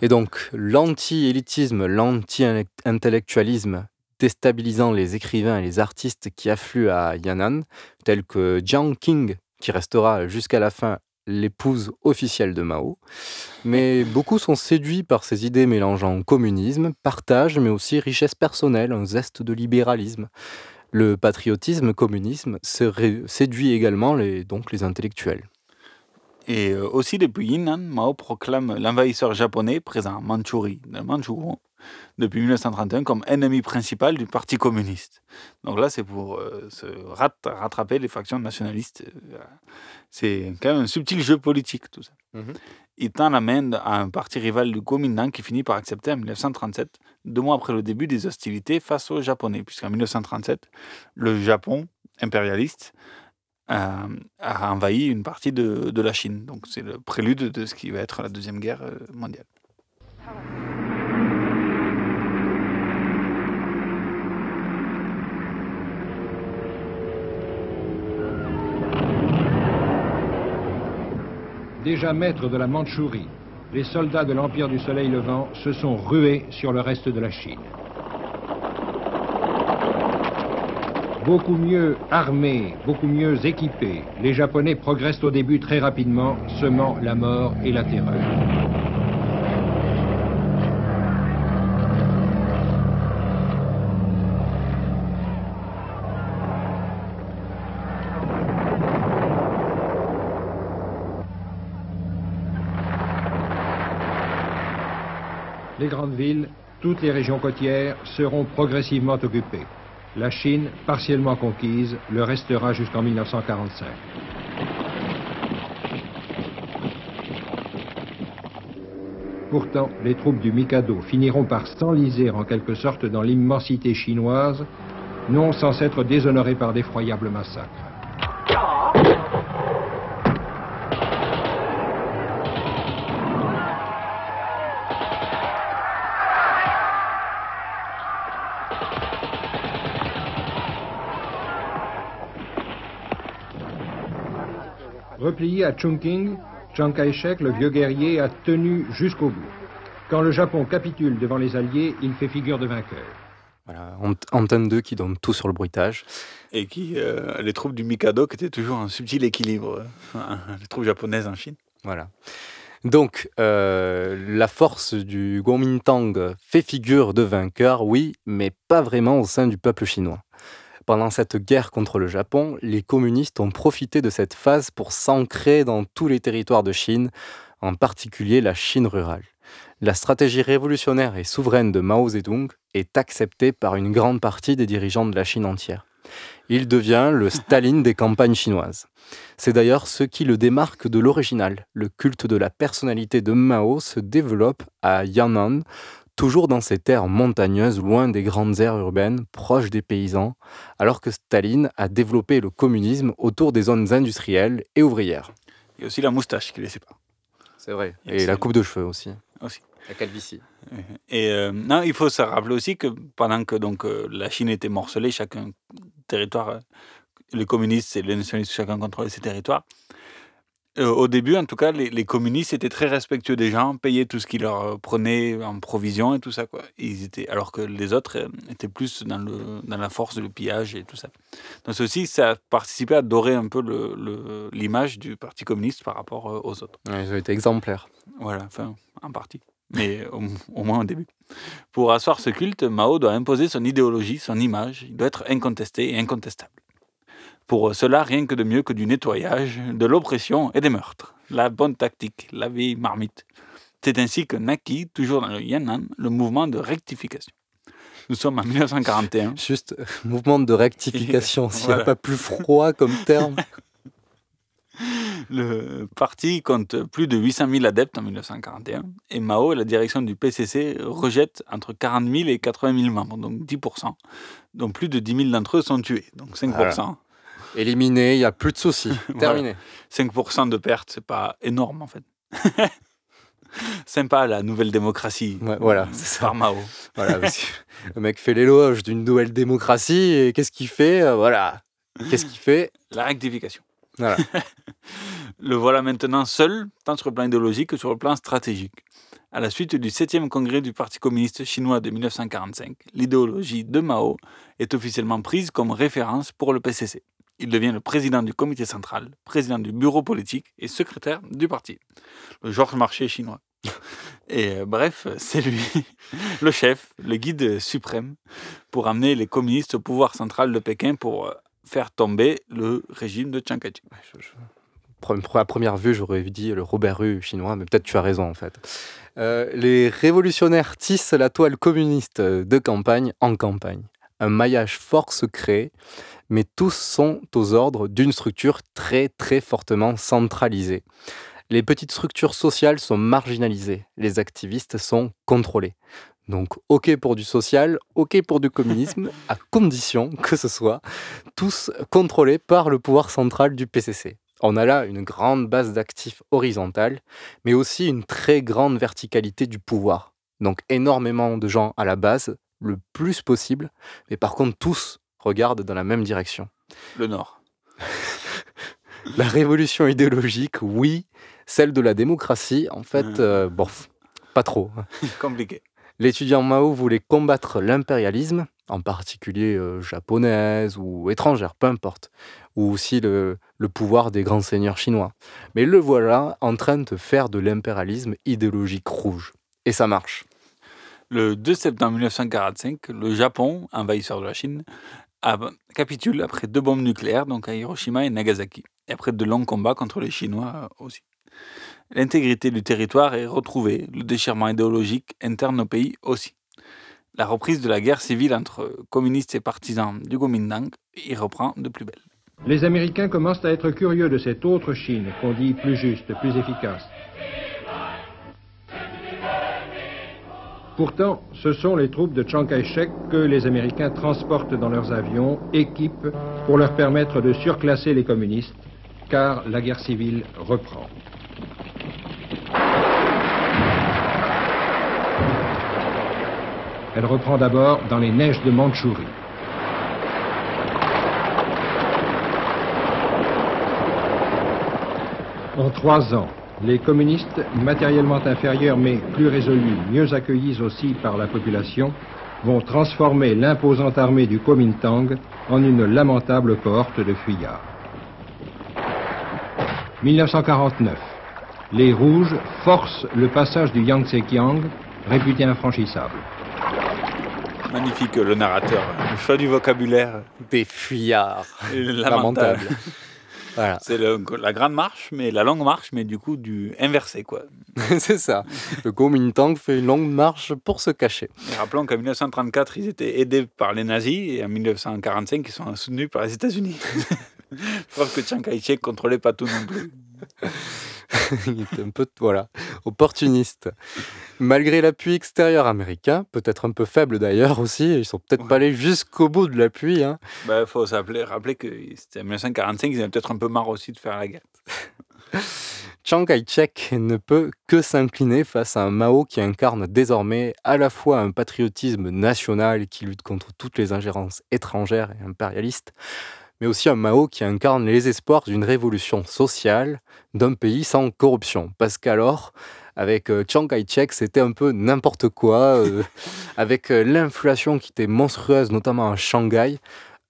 Et donc, l'anti-élitisme, l'anti-intellectualisme déstabilisant les écrivains et les artistes qui affluent à Yan'an, tels que Jiang Qing, qui restera jusqu'à la fin l'épouse officielle de Mao. Mais beaucoup sont séduits par ces idées mélangeant communisme, partage, mais aussi richesse personnelle, un zeste de libéralisme. Le patriotisme communisme séduit également les, donc les intellectuels. Et euh, aussi depuis Yunnan, Mao proclame l'envahisseur japonais présent en Mandchourie, dans le depuis 1931 comme ennemi principal du Parti communiste. Donc là, c'est pour euh, se rattraper les factions nationalistes. Euh, c'est quand même un subtil jeu politique, tout ça. Mmh Il tend la main à un parti rival du Kuomintang qui finit par accepter en 1937, deux mois après le début des hostilités face aux Japonais, puisqu'en 1937, le Japon impérialiste a, envahi une partie de, la Chine. Donc c'est le prélude de ce qui va être la Deuxième Guerre euh, mondiale. Déjà maîtres de la Mandchourie, les soldats de l'Empire du Soleil Levant se sont rués sur le reste de la Chine. Beaucoup mieux armés, beaucoup mieux équipés, les Japonais progressent au début très rapidement, semant la mort et la terreur. Les grandes villes, toutes les régions côtières seront progressivement occupées. La Chine, partiellement conquise, le restera jusqu'en 1945. Pourtant, les troupes du Mikado finiront par s'enliser en quelque sorte dans l'immensité chinoise, non sans être déshonorées par d'effroyables massacres. Replié à Chongqing, Chiang Kai-shek, le vieux guerrier, a tenu jusqu'au bout. Quand le Japon capitule devant les Alliés, il fait figure de vainqueur. Voilà, Antenne 2 qui donne tout sur le bruitage. Et qui, euh, les troupes du Mikado qui étaient toujours un subtil équilibre, hein, les troupes japonaises en Chine. Voilà. Donc, euh, la force du Kuomintang fait figure de vainqueur, oui, mais pas vraiment au sein du peuple chinois. Pendant cette guerre contre le Japon, les communistes ont profité de cette phase pour s'ancrer dans tous les territoires de Chine, en particulier la Chine rurale. La stratégie révolutionnaire et souveraine de Mao Zedong est acceptée par une grande partie des dirigeants de la Chine entière. Il devient le Staline des campagnes chinoises. C'est d'ailleurs ce qui le démarque de l'original. Le culte de la personnalité de Mao se développe à Yan'an, toujours dans ces terres montagneuses, loin des grandes aires urbaines, proches des paysans, alors que Staline a développé le communisme autour des zones industrielles et ouvrières. Et aussi la moustache qui ne laissait pas. C'est vrai. Et, la coupe de cheveux aussi. Aussi. La calvitie. Et euh, non, il faut se rappeler aussi que pendant que donc, euh, la Chine était morcelée, chacun territoire, euh, les communistes et les nationalistes, chacun contrôlait ses territoires. Au début, en tout cas, les, communistes étaient très respectueux des gens, payaient tout ce qu'ils leur prenaient en provision et tout ça. Quoi. Ils étaient, alors que les autres étaient plus dans, le, dans la force, le pillage et tout ça. Donc ceci, ça a participé à dorer un peu l'image du Parti communiste par rapport aux autres. ils ont été exemplaires. Voilà, enfin, en partie mais au, moins au début. Pour asseoir ce culte, Mao doit imposer son idéologie, son image, il doit être incontesté et incontestable. Pour cela, rien que de mieux que du nettoyage, de l'oppression et des meurtres. La bonne tactique, la vieille marmite. C'est ainsi que naquit, toujours dans le Yan'an, le mouvement de rectification. Nous sommes en 1941. Juste, mouvement de rectification, s'il n'y a pas plus froid comme terme. Le parti compte plus de 800 000 adeptes en 1941 et Mao et la direction du PCC rejettent entre 40 000 et 80 000 membres, donc 10% dont plus de 10 000 d'entre eux sont tués, donc 5 Éliminé, il n'y a plus de soucis. Terminé. 5% de pertes, c'est pas énorme en fait. Sympa la nouvelle démocratie. voilà, c'est Par Mao. Voilà, le mec fait l'éloge d'une nouvelle démocratie et qu'est-ce qu'il fait euh, Voilà. Qu'est-ce qu'il fait? La rectification. le voilà maintenant seul, tant sur le plan idéologique que sur le plan stratégique. À la suite du 7e congrès du Parti communiste chinois de 1945, l'idéologie de Mao est officiellement prise comme référence pour le PCC. Il devient le président du comité central, président du bureau politique et secrétaire du parti. Le Georges Marché chinois. Et euh, bref, c'est lui, le chef, le guide suprême, pour amener les communistes au pouvoir central de Pékin pour euh, faire tomber le régime de Chiang Kai-shek. À première vue, j'aurais dit le Robert Rue chinois, mais peut-être tu as raison en fait. Euh, les révolutionnaires tissent la toile communiste de campagne en campagne. Un maillage fort se crée, mais tous sont aux ordres d'une structure très très fortement centralisée. Les petites structures sociales sont marginalisées, les activistes sont contrôlés. Donc, OK pour du social, OK pour du communisme, à condition que ce soit tous contrôlés par le pouvoir central du PCC. On a là une grande base d'actifs horizontale, mais aussi une très grande verticalité du pouvoir. Donc, énormément de gens à la base, le plus possible, mais par contre, tous regardent dans la même direction. Le Nord. la révolution idéologique, oui. Celle de la démocratie, en fait, mmh. euh, bon, pas trop. Compliqué. L'étudiant Mao voulait combattre l'impérialisme, en particulier euh, japonaise ou étrangère, peu importe, ou aussi le, pouvoir des grands seigneurs chinois. Mais le voilà en train de faire de l'impérialisme idéologique rouge. Et ça marche. Le 2 septembre 1945, le Japon, envahisseur de la Chine, capitule après deux bombes nucléaires, donc à Hiroshima et Nagasaki, et après de longs combats contre les Chinois aussi. L'intégrité du territoire est retrouvée, le déchirement idéologique interne au pays aussi. La reprise de la guerre civile entre communistes et partisans du Kuomintang y reprend de plus belle. Les Américains commencent à être curieux de cette autre Chine qu'on dit plus juste, plus efficace. Pourtant, ce sont les troupes de Chiang Kai-shek que les Américains transportent dans leurs avions, équipent, pour leur permettre de surclasser les communistes, car la guerre civile reprend. Elle reprend d'abord dans les neiges de Mandchourie. En trois ans, les communistes, matériellement inférieurs mais plus résolus, mieux accueillis aussi par la population, vont transformer l'imposante armée du Kuomintang en une lamentable cohorte de fuyards. 1949. Les Rouges forcent le passage du Yangtze-Kiang, réputé infranchissable. Magnifique le narrateur, le choix du vocabulaire. Des fuyards. Lamentable. Voilà. C'est la grande marche, mais la longue marche, mais du coup du inversé quoi. c'est ça. Le Kuomintang fait une longue marche pour se cacher. Et rappelons qu'en 1934, ils étaient aidés par les nazis et en 1945, ils sont soutenus par les États-Unis. Preuve que Chiang Kai-shek contrôlait pas tout non plus. Il était un peu, voilà, opportuniste. Malgré l'appui extérieur américain, peut-être un peu faible d'ailleurs aussi, ils sont peut-être pas allés jusqu'au bout de l'appui. Hein. Il Bah, faut s'appeler, rappeler que c'était en 1945, ils avaient peut-être un peu marre aussi de faire la guerre. Chiang Kai-shek ne peut que s'incliner face à un Mao qui incarne désormais à la fois un patriotisme national qui lutte contre toutes les ingérences étrangères et impérialistes, mais aussi un Mao qui incarne les espoirs d'une révolution sociale d'un pays sans corruption. Parce qu'alors, avec euh, Chiang Kai-shek, c'était un peu n'importe quoi, euh, avec euh, l'inflation qui était monstrueuse, notamment à Shanghai.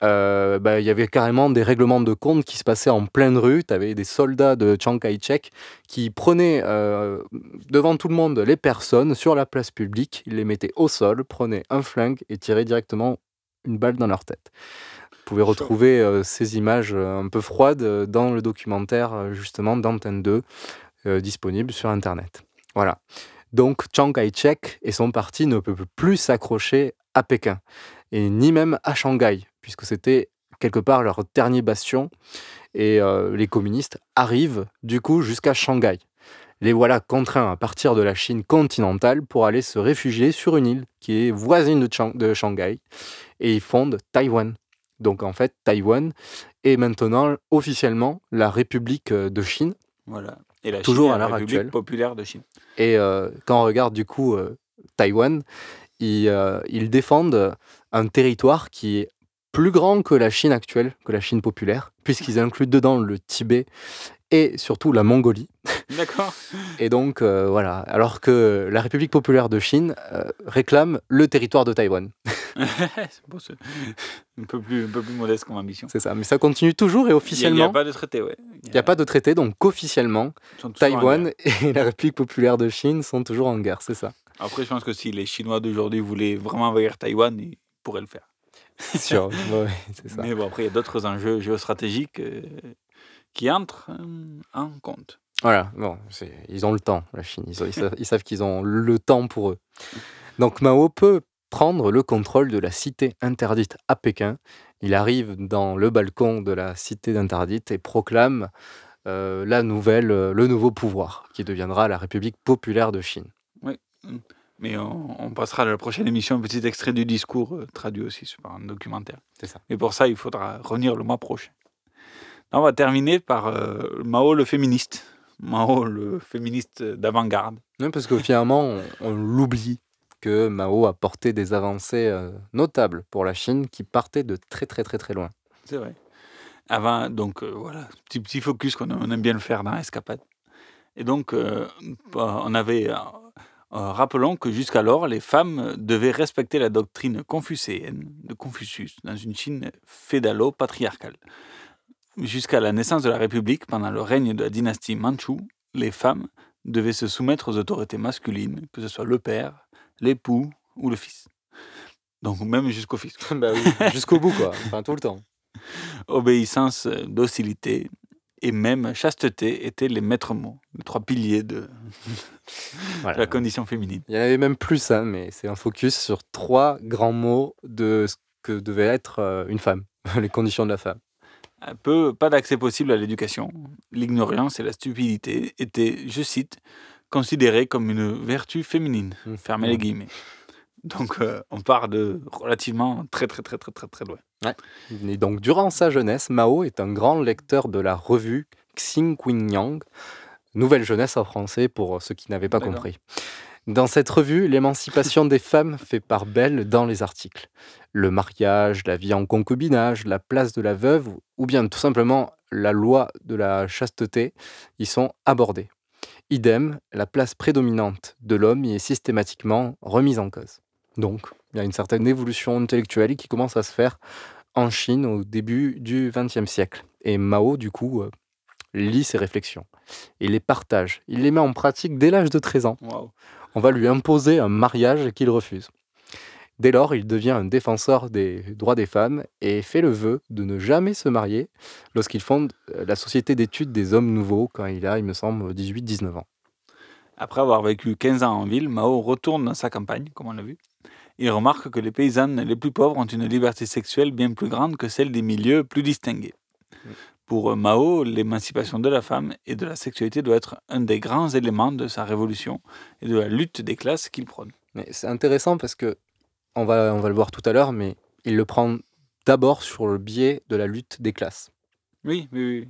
euh, bah, il y avait carrément des règlements de compte qui se passaient en pleine rue. Tu avais des soldats de Chiang Kai-shek qui prenaient euh, devant tout le monde les personnes sur la place publique, ils les mettaient au sol, prenaient un flingue et tiraient directement une balle dans leur tête. Vous pouvez retrouver euh, ces images euh, un peu froides euh, dans le documentaire justement d'Antenne 2 euh, disponible sur Internet. Voilà. Donc Chiang Kai-shek et son parti ne peuvent plus s'accrocher à Pékin et ni même à Shanghai puisque c'était quelque part leur dernier bastion et euh, les communistes arrivent du coup jusqu'à Shanghai. Les voilà contraints à partir de la Chine continentale pour aller se réfugier sur une île qui est voisine de, Chang- de Shanghai et ils fondent Taïwan. Donc en fait, Taïwan est maintenant officiellement la République euh, de Chine. Voilà. Et la Toujours Chine à la l'heure République actuelle. populaire de Chine. Et euh, quand on regarde du coup euh, Taïwan, ils, euh, ils défendent un territoire qui est plus grand que la Chine actuelle, que la Chine populaire, puisqu'ils incluent dedans le Tibet et surtout la Mongolie. D'accord. Et donc euh, voilà, alors que la République populaire de Chine euh, réclame le territoire de Taïwan. c'est bon, c'est un peu plus, un peu plus modeste comme ambition. C'est ça, mais ça continue toujours et Il n'y a, officiellement. pas de traité, ouais. Il n'y a pas de traité, donc officiellement, Taïwan et la République populaire de Chine sont toujours en guerre, c'est ça. Après, je pense que si les Chinois d'aujourd'hui voulaient vraiment envahir Taïwan, ils pourraient le faire. C'est sûr, ouais, c'est ça. Mais bon, après, il y a d'autres enjeux géostratégiques euh, qui entrent euh, en compte. Voilà, bon, ils ont le temps, la Chine. Ils, savent, ils savent qu'ils ont le temps pour eux. Donc Mao peut prendre le contrôle de la cité interdite à Pékin. Il arrive dans le balcon de la cité interdite et proclame euh, la nouvelle, euh, le nouveau pouvoir, qui deviendra la République populaire de Chine. Oui. Mais on, on passera à la prochaine émission un petit extrait du discours euh, traduit aussi sur un documentaire. C'est ça. Mais pour ça, il faudra revenir le mois prochain. On va terminer par Mao le féministe. Mao le féministe d'avant-garde. Oui, parce que finalement, on, on l'oublie que Mao a porté des avancées euh, notables pour la Chine qui partaient de très très très très loin. C'est vrai. Avant, donc euh, voilà, petit, petit focus qu'on on aime bien le faire dans Escapade. Et donc, euh, on avait. rappelons que jusqu'alors, les femmes devaient respecter la doctrine confucéenne de Confucius dans une Chine fédalo-patriarcale. Jusqu'à la naissance de la République, pendant le règne de la dynastie Manchu, les femmes devaient se soumettre aux autorités masculines, que ce soit le père, l'époux ou le fils. Donc même jusqu'au fils. bah oui, jusqu'au bout, quoi. Enfin, tout le temps. Obéissance, docilité et même chasteté étaient les maîtres mots, les trois piliers de, Voilà. la condition féminine. Il y en avait même plus, hein, mais c'est un focus sur trois grands mots de ce que devait être euh, une femme, les conditions de la femme. Un peu, pas d'accès possible à l'éducation. L'ignorance et la stupidité étaient, je cite, considérées comme une vertu féminine. Fermez les guillemets. Donc euh, on part de relativement très très très très très très loin. Ouais. Et donc, durant sa jeunesse, Mao est un grand lecteur de la revue Xinguiyang, Nouvelle Jeunesse en français pour ceux qui n'avaient pas compris. Dans cette revue, l'émancipation des femmes fait part belle dans les articles. Le mariage, la vie en concubinage, la place de la veuve, ou bien tout simplement la loi de la chasteté y sont abordés. Idem, la place prédominante de l'homme y est systématiquement remise en cause. Donc, il y a une certaine évolution intellectuelle qui commence à se faire en Chine au début du XXe siècle. Et Mao, du coup, euh, lit ses réflexions. Il les partage. Il les met en pratique dès l'âge de 13 ans. On va lui imposer un mariage qu'il refuse. Dès lors, il devient un défenseur des droits des femmes et fait le vœu de ne jamais se marier lorsqu'il fonde euh, la Société d'études des hommes nouveaux quand il a, il me semble, 18-19 ans. Après avoir vécu 15 ans en ville, Mao retourne dans sa campagne, comme on l'a vu. Il remarque que les paysannes les plus pauvres ont une liberté sexuelle bien plus grande que celle des milieux plus distingués. Pour Mao, l'émancipation de la femme et de la sexualité doit être un des grands éléments de sa révolution et de la lutte des classes qu'il prône. Mais c'est intéressant parce que, on va, on va le voir tout à l'heure, mais il le prend d'abord sur le biais de la lutte des classes. Oui, oui, oui.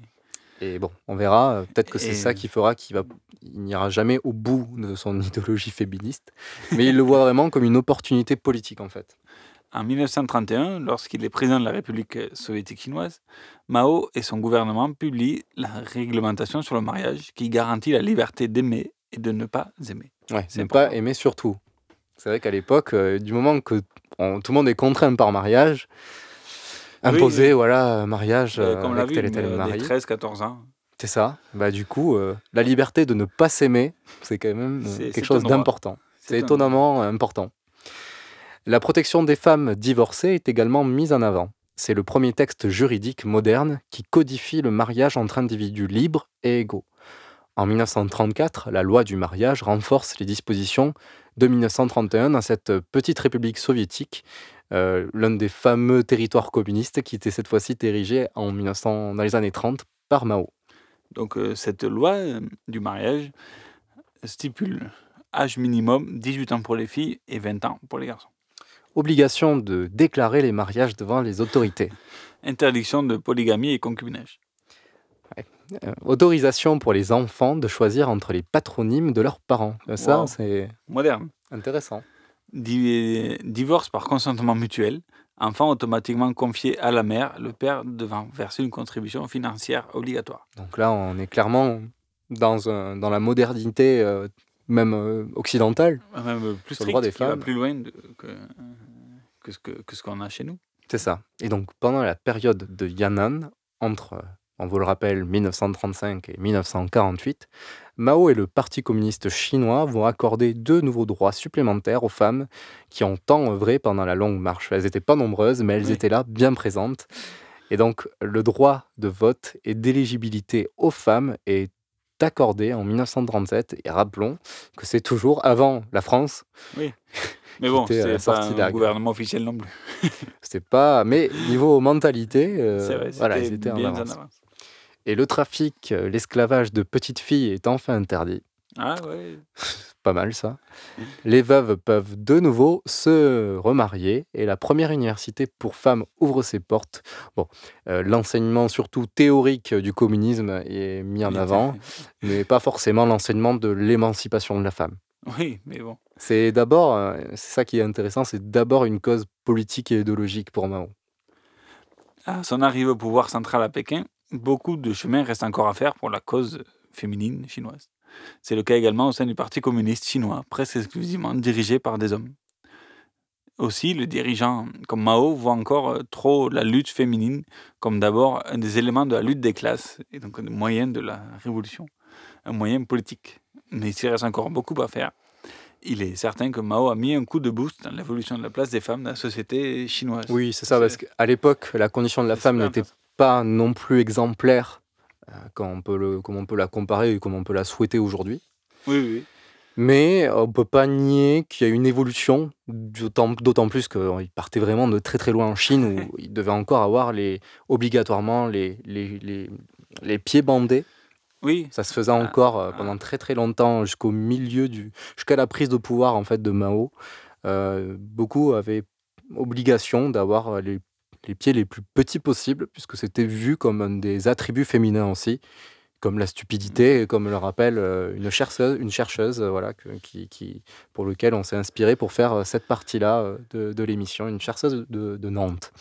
Et bon, on verra, euh, peut-être que c'est Et- ça qui fera qu'il va, il n'ira jamais au bout de son idéologie féministe, mais il le voit vraiment comme une opportunité politique en fait. En 1931, lorsqu'il est président de la République soviétique chinoise, Mao et son gouvernement publient la réglementation sur le mariage qui garantit la liberté d'aimer et de ne pas aimer. Ouais, C'est ne pas aimer surtout. C'est vrai qu'à l'époque, euh, du moment que on- tout le monde est contraint par mariage, imposé, oui. voilà, mariage Euh, euh, Comme avec vu, tel et tel euh, mari. des 13-14 ans. C'est ça. Bah du coup, euh, la liberté de ne pas s'aimer, c'est quand même euh, quelque chose d'important. C'est étonnamment important. La protection des femmes divorcées est également mise en avant. C'est le premier texte juridique moderne qui codifie le mariage entre individus libres et égaux. En 1934, la loi du mariage renforce les dispositions de 1931 dans cette petite république soviétique, euh, l'un des fameux territoires communistes qui était cette fois-ci érigé en 1900, dans les années 30 par Mao. Donc euh, cette loi euh, du mariage stipule âge minimum 18 ans pour les filles et 20 ans pour les garçons. Obligation de déclarer les mariages devant les autorités. Interdiction de polygamie et concubinage. Euh, autorisation pour les enfants de choisir entre les patronymes de leurs parents. Euh, Ça, Wow. c'est Moderne. intéressant. Di- divorce par consentement mutuel. Enfant automatiquement confié à la mère, le père devant verser une contribution financière obligatoire. Donc là, on est clairement dans, un- dans la modernité, euh, même euh, occidentale. Même plus sur le droit des va femmes. plus loin de- que, que ce que, que ce qu'on a chez nous. C'est ça. Et donc, pendant la période de Yan'an, entre, euh, on vous le rappelle, 1935 et 1948, Mao et le Parti communiste chinois vont accorder deux nouveaux droits supplémentaires aux femmes qui ont tant œuvré pendant la longue marche. Elles n'étaient pas nombreuses, mais elles Oui. étaient là, bien présentes. Et donc, le droit de vote et d'éligibilité aux femmes est accordé en 1937. Et rappelons que c'est toujours avant la France. Oui. Mais bon, c'est pas de la un gouvernement officiel non plus. C'était pas. Mais niveau mentalité, euh, C'est vrai, voilà, ils étaient en bien en avance. avance. Et le trafic, euh, l'esclavage de petites filles est enfin interdit. Ah ouais. Pas mal ça. Les veuves peuvent de nouveau se remarier et la première université pour femmes ouvre ses portes. Bon, euh, l'enseignement surtout théorique du communisme est mis en avant, mais pas forcément l'enseignement de l'émancipation de la femme. Oui, mais bon. C'est d'abord, euh, c'est ça qui est intéressant, c'est d'abord une cause politique et idéologique pour Mao. À son arrivée au pouvoir central à Pékin, beaucoup de chemin reste encore à faire pour la cause féminine chinoise. C'est le cas également au sein du Parti communiste chinois, presque exclusivement dirigé par des hommes. Aussi, le dirigeant comme Mao voit encore euh, trop la lutte féminine comme d'abord un des éléments de la lutte des classes et donc un moyen de la révolution, un moyen politique. Mais il reste encore beaucoup à faire. Il est certain que Mao a mis un coup de boost dans l'évolution de la place des femmes dans la société chinoise. Oui, c'est ça, parce qu'à l'époque, la condition de la femme n'était pas non plus exemplaire, quand on peut le, on peut la comparer et comme on peut la souhaiter aujourd'hui. Oui, oui. Mais on ne peut pas nier qu'il y a une évolution, d'autant plus qu'il partait vraiment de très très loin en Chine, où il devait encore avoir les, obligatoirement les, les, les, les pieds bandés. Oui. Ça se faisait encore euh, pendant très très longtemps, jusqu'au milieu du. jusqu'à la prise de pouvoir en fait de Mao. Euh, beaucoup avaient obligation d'avoir euh, les, les pieds les plus petits possibles, puisque c'était vu comme un des attributs féminins aussi, comme la stupidité, comme le rappelle euh, une chercheuse, une chercheuse euh, voilà, qui, qui, pour lequel on s'est inspiré pour faire euh, cette partie-là de, de l'émission, une chercheuse de, de Nantes.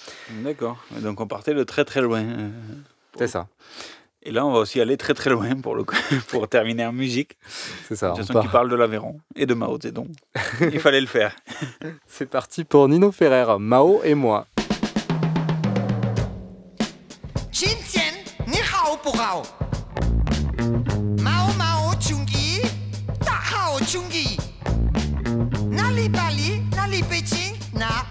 D'accord. Donc on partait de très très loin. C'est ça. Et là, on va aussi aller très très loin pour, le, pour terminer en musique. C'est ça, part. qui parle de l'Aveyron et de Mao Zedong. Il fallait le faire. C'est parti pour Nino Ferrer, Mao et moi. Mao Mao Chungi, Dahao Chungi. Nali Bali, Nali Beijing, na.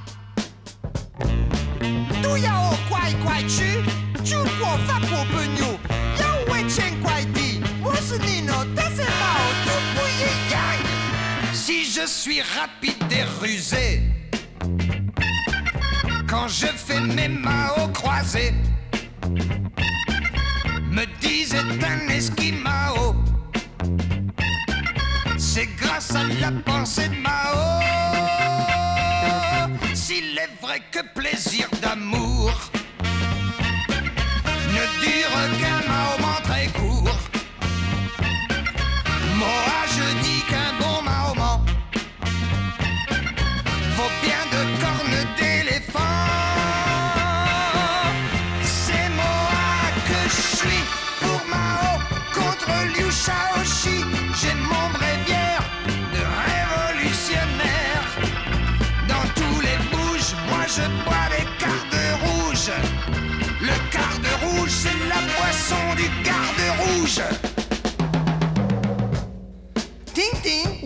Tu yao kwai kwai chu, chu fa guo ben yu. Yao wei chen kwai di, wo no, se bao, tu bu yi. Si je suis rapide et rusé, quand je fais mes mains au croisés me disait un esquimao. C'est grâce à la pensée de Mao. S'il est vrai que plaisir d'amour ne dure qu'un moment très court.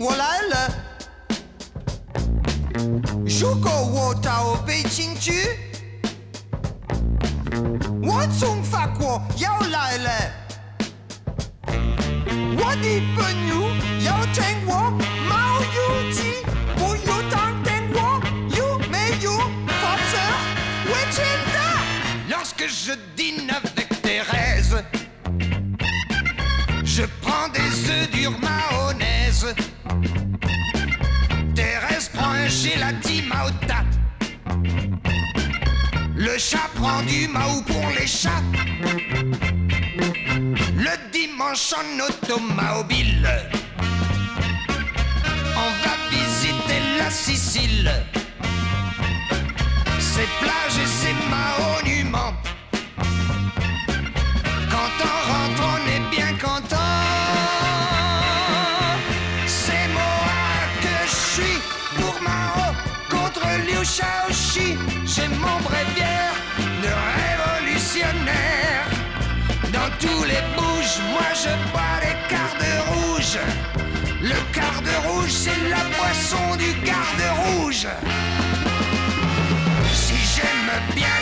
Ting ting, voilà elle. 如果我到北京去，我从法国要来了。我的朋友要听我毛有记，不有当听我有没有发车？我真的。Lorsque je dîne avec Thérèse, je prends des œufs durs mayonnaise. Prend un gelati maota. Le chat prend du maou pour les chats. Le dimanche en automobile, on va visiter la Sicile. Ses plages et ses monuments. Quand on rentre, on est bien content. Shaoxi. J'ai mon bréviaire de révolutionnaire. Dans tous les bouges, moi je bois des cartes rouges. Le garde rouge, c'est la boisson du garde rouge. Si j'aime bien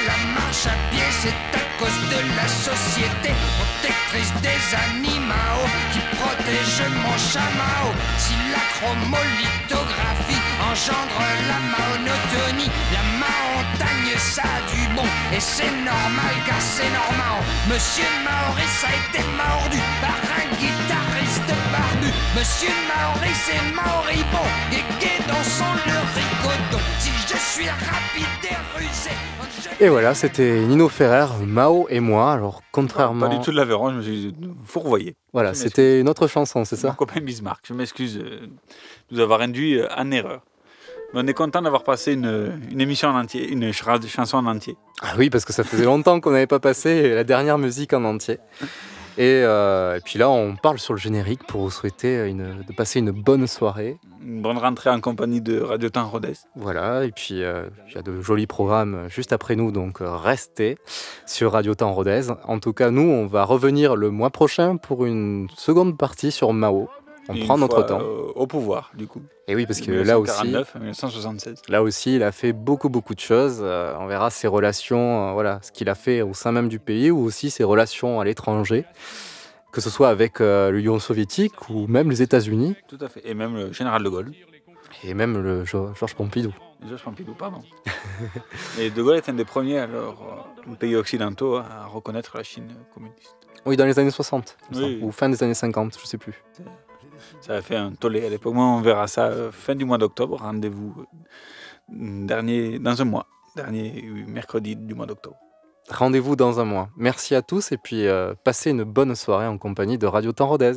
marche à pied, c'est à cause de la société protectrice des animaux qui protège mon chameau. Si la chromolithographie engendre la monotonie, la montagne ça a du bon et c'est normal car c'est normal. Monsieur Maurice a été mordu par un guitariste barbu. Monsieur Maurice est moribond, guégué dans son le rigodon. Si je suis rapide et rusé, je Et voilà, c'était Nino Ferrer, Mao et moi. Alors, contrairement. Pas du tout de l'Aveyron, je me suis fourvoyé. Voilà, c'était une autre chanson, c'est Mon ça copain Bismarck, je m'excuse euh, de nous avoir induit euh, en erreur. Mais on est content d'avoir passé une, une émission en entier, une ch- chanson en entier. Ah oui, parce que ça faisait longtemps qu'on n'avait pas passé la dernière musique en entier. Et, euh, et puis là, on parle sur le générique pour vous souhaiter une, de passer une bonne soirée. Une bonne rentrée en compagnie de Radio Temps Rodez. Voilà, et puis euh, il y a de jolis programmes juste après nous, donc euh, restez sur Radio Temps Rodez. En tout cas, nous, on va revenir le mois prochain pour une seconde partie sur Mao. On prend notre temps. euh, au pouvoir, du coup. Et oui, parce que là aussi, 1949 à 1976. là aussi, il a fait beaucoup, beaucoup de choses. Euh, on verra ses relations, euh, voilà, ce qu'il a fait au sein même du pays, ou aussi ses relations à l'étranger, que ce soit avec euh, l'Union soviétique ou même les États-Unis, Tout à fait. Et même le général de Gaulle. et même le Jo- Georges Pompidou. Georges Pompidou, pardon. Et de Gaulle est un des premiers, alors, pays occidentaux à reconnaître la Chine communiste. Oui, dans les années 60, il me Oui. semble, ou fin des années 50, je sais plus. Ça a fait un tollé à l'époque. Moi, on verra ça euh, fin du mois d'octobre. Rendez-vous euh, dernier, dans un mois. Dernier mercredi du mois d'octobre. Rendez-vous dans un mois. Merci à tous et puis euh, passez une bonne soirée en compagnie de Radio Temps Rodez.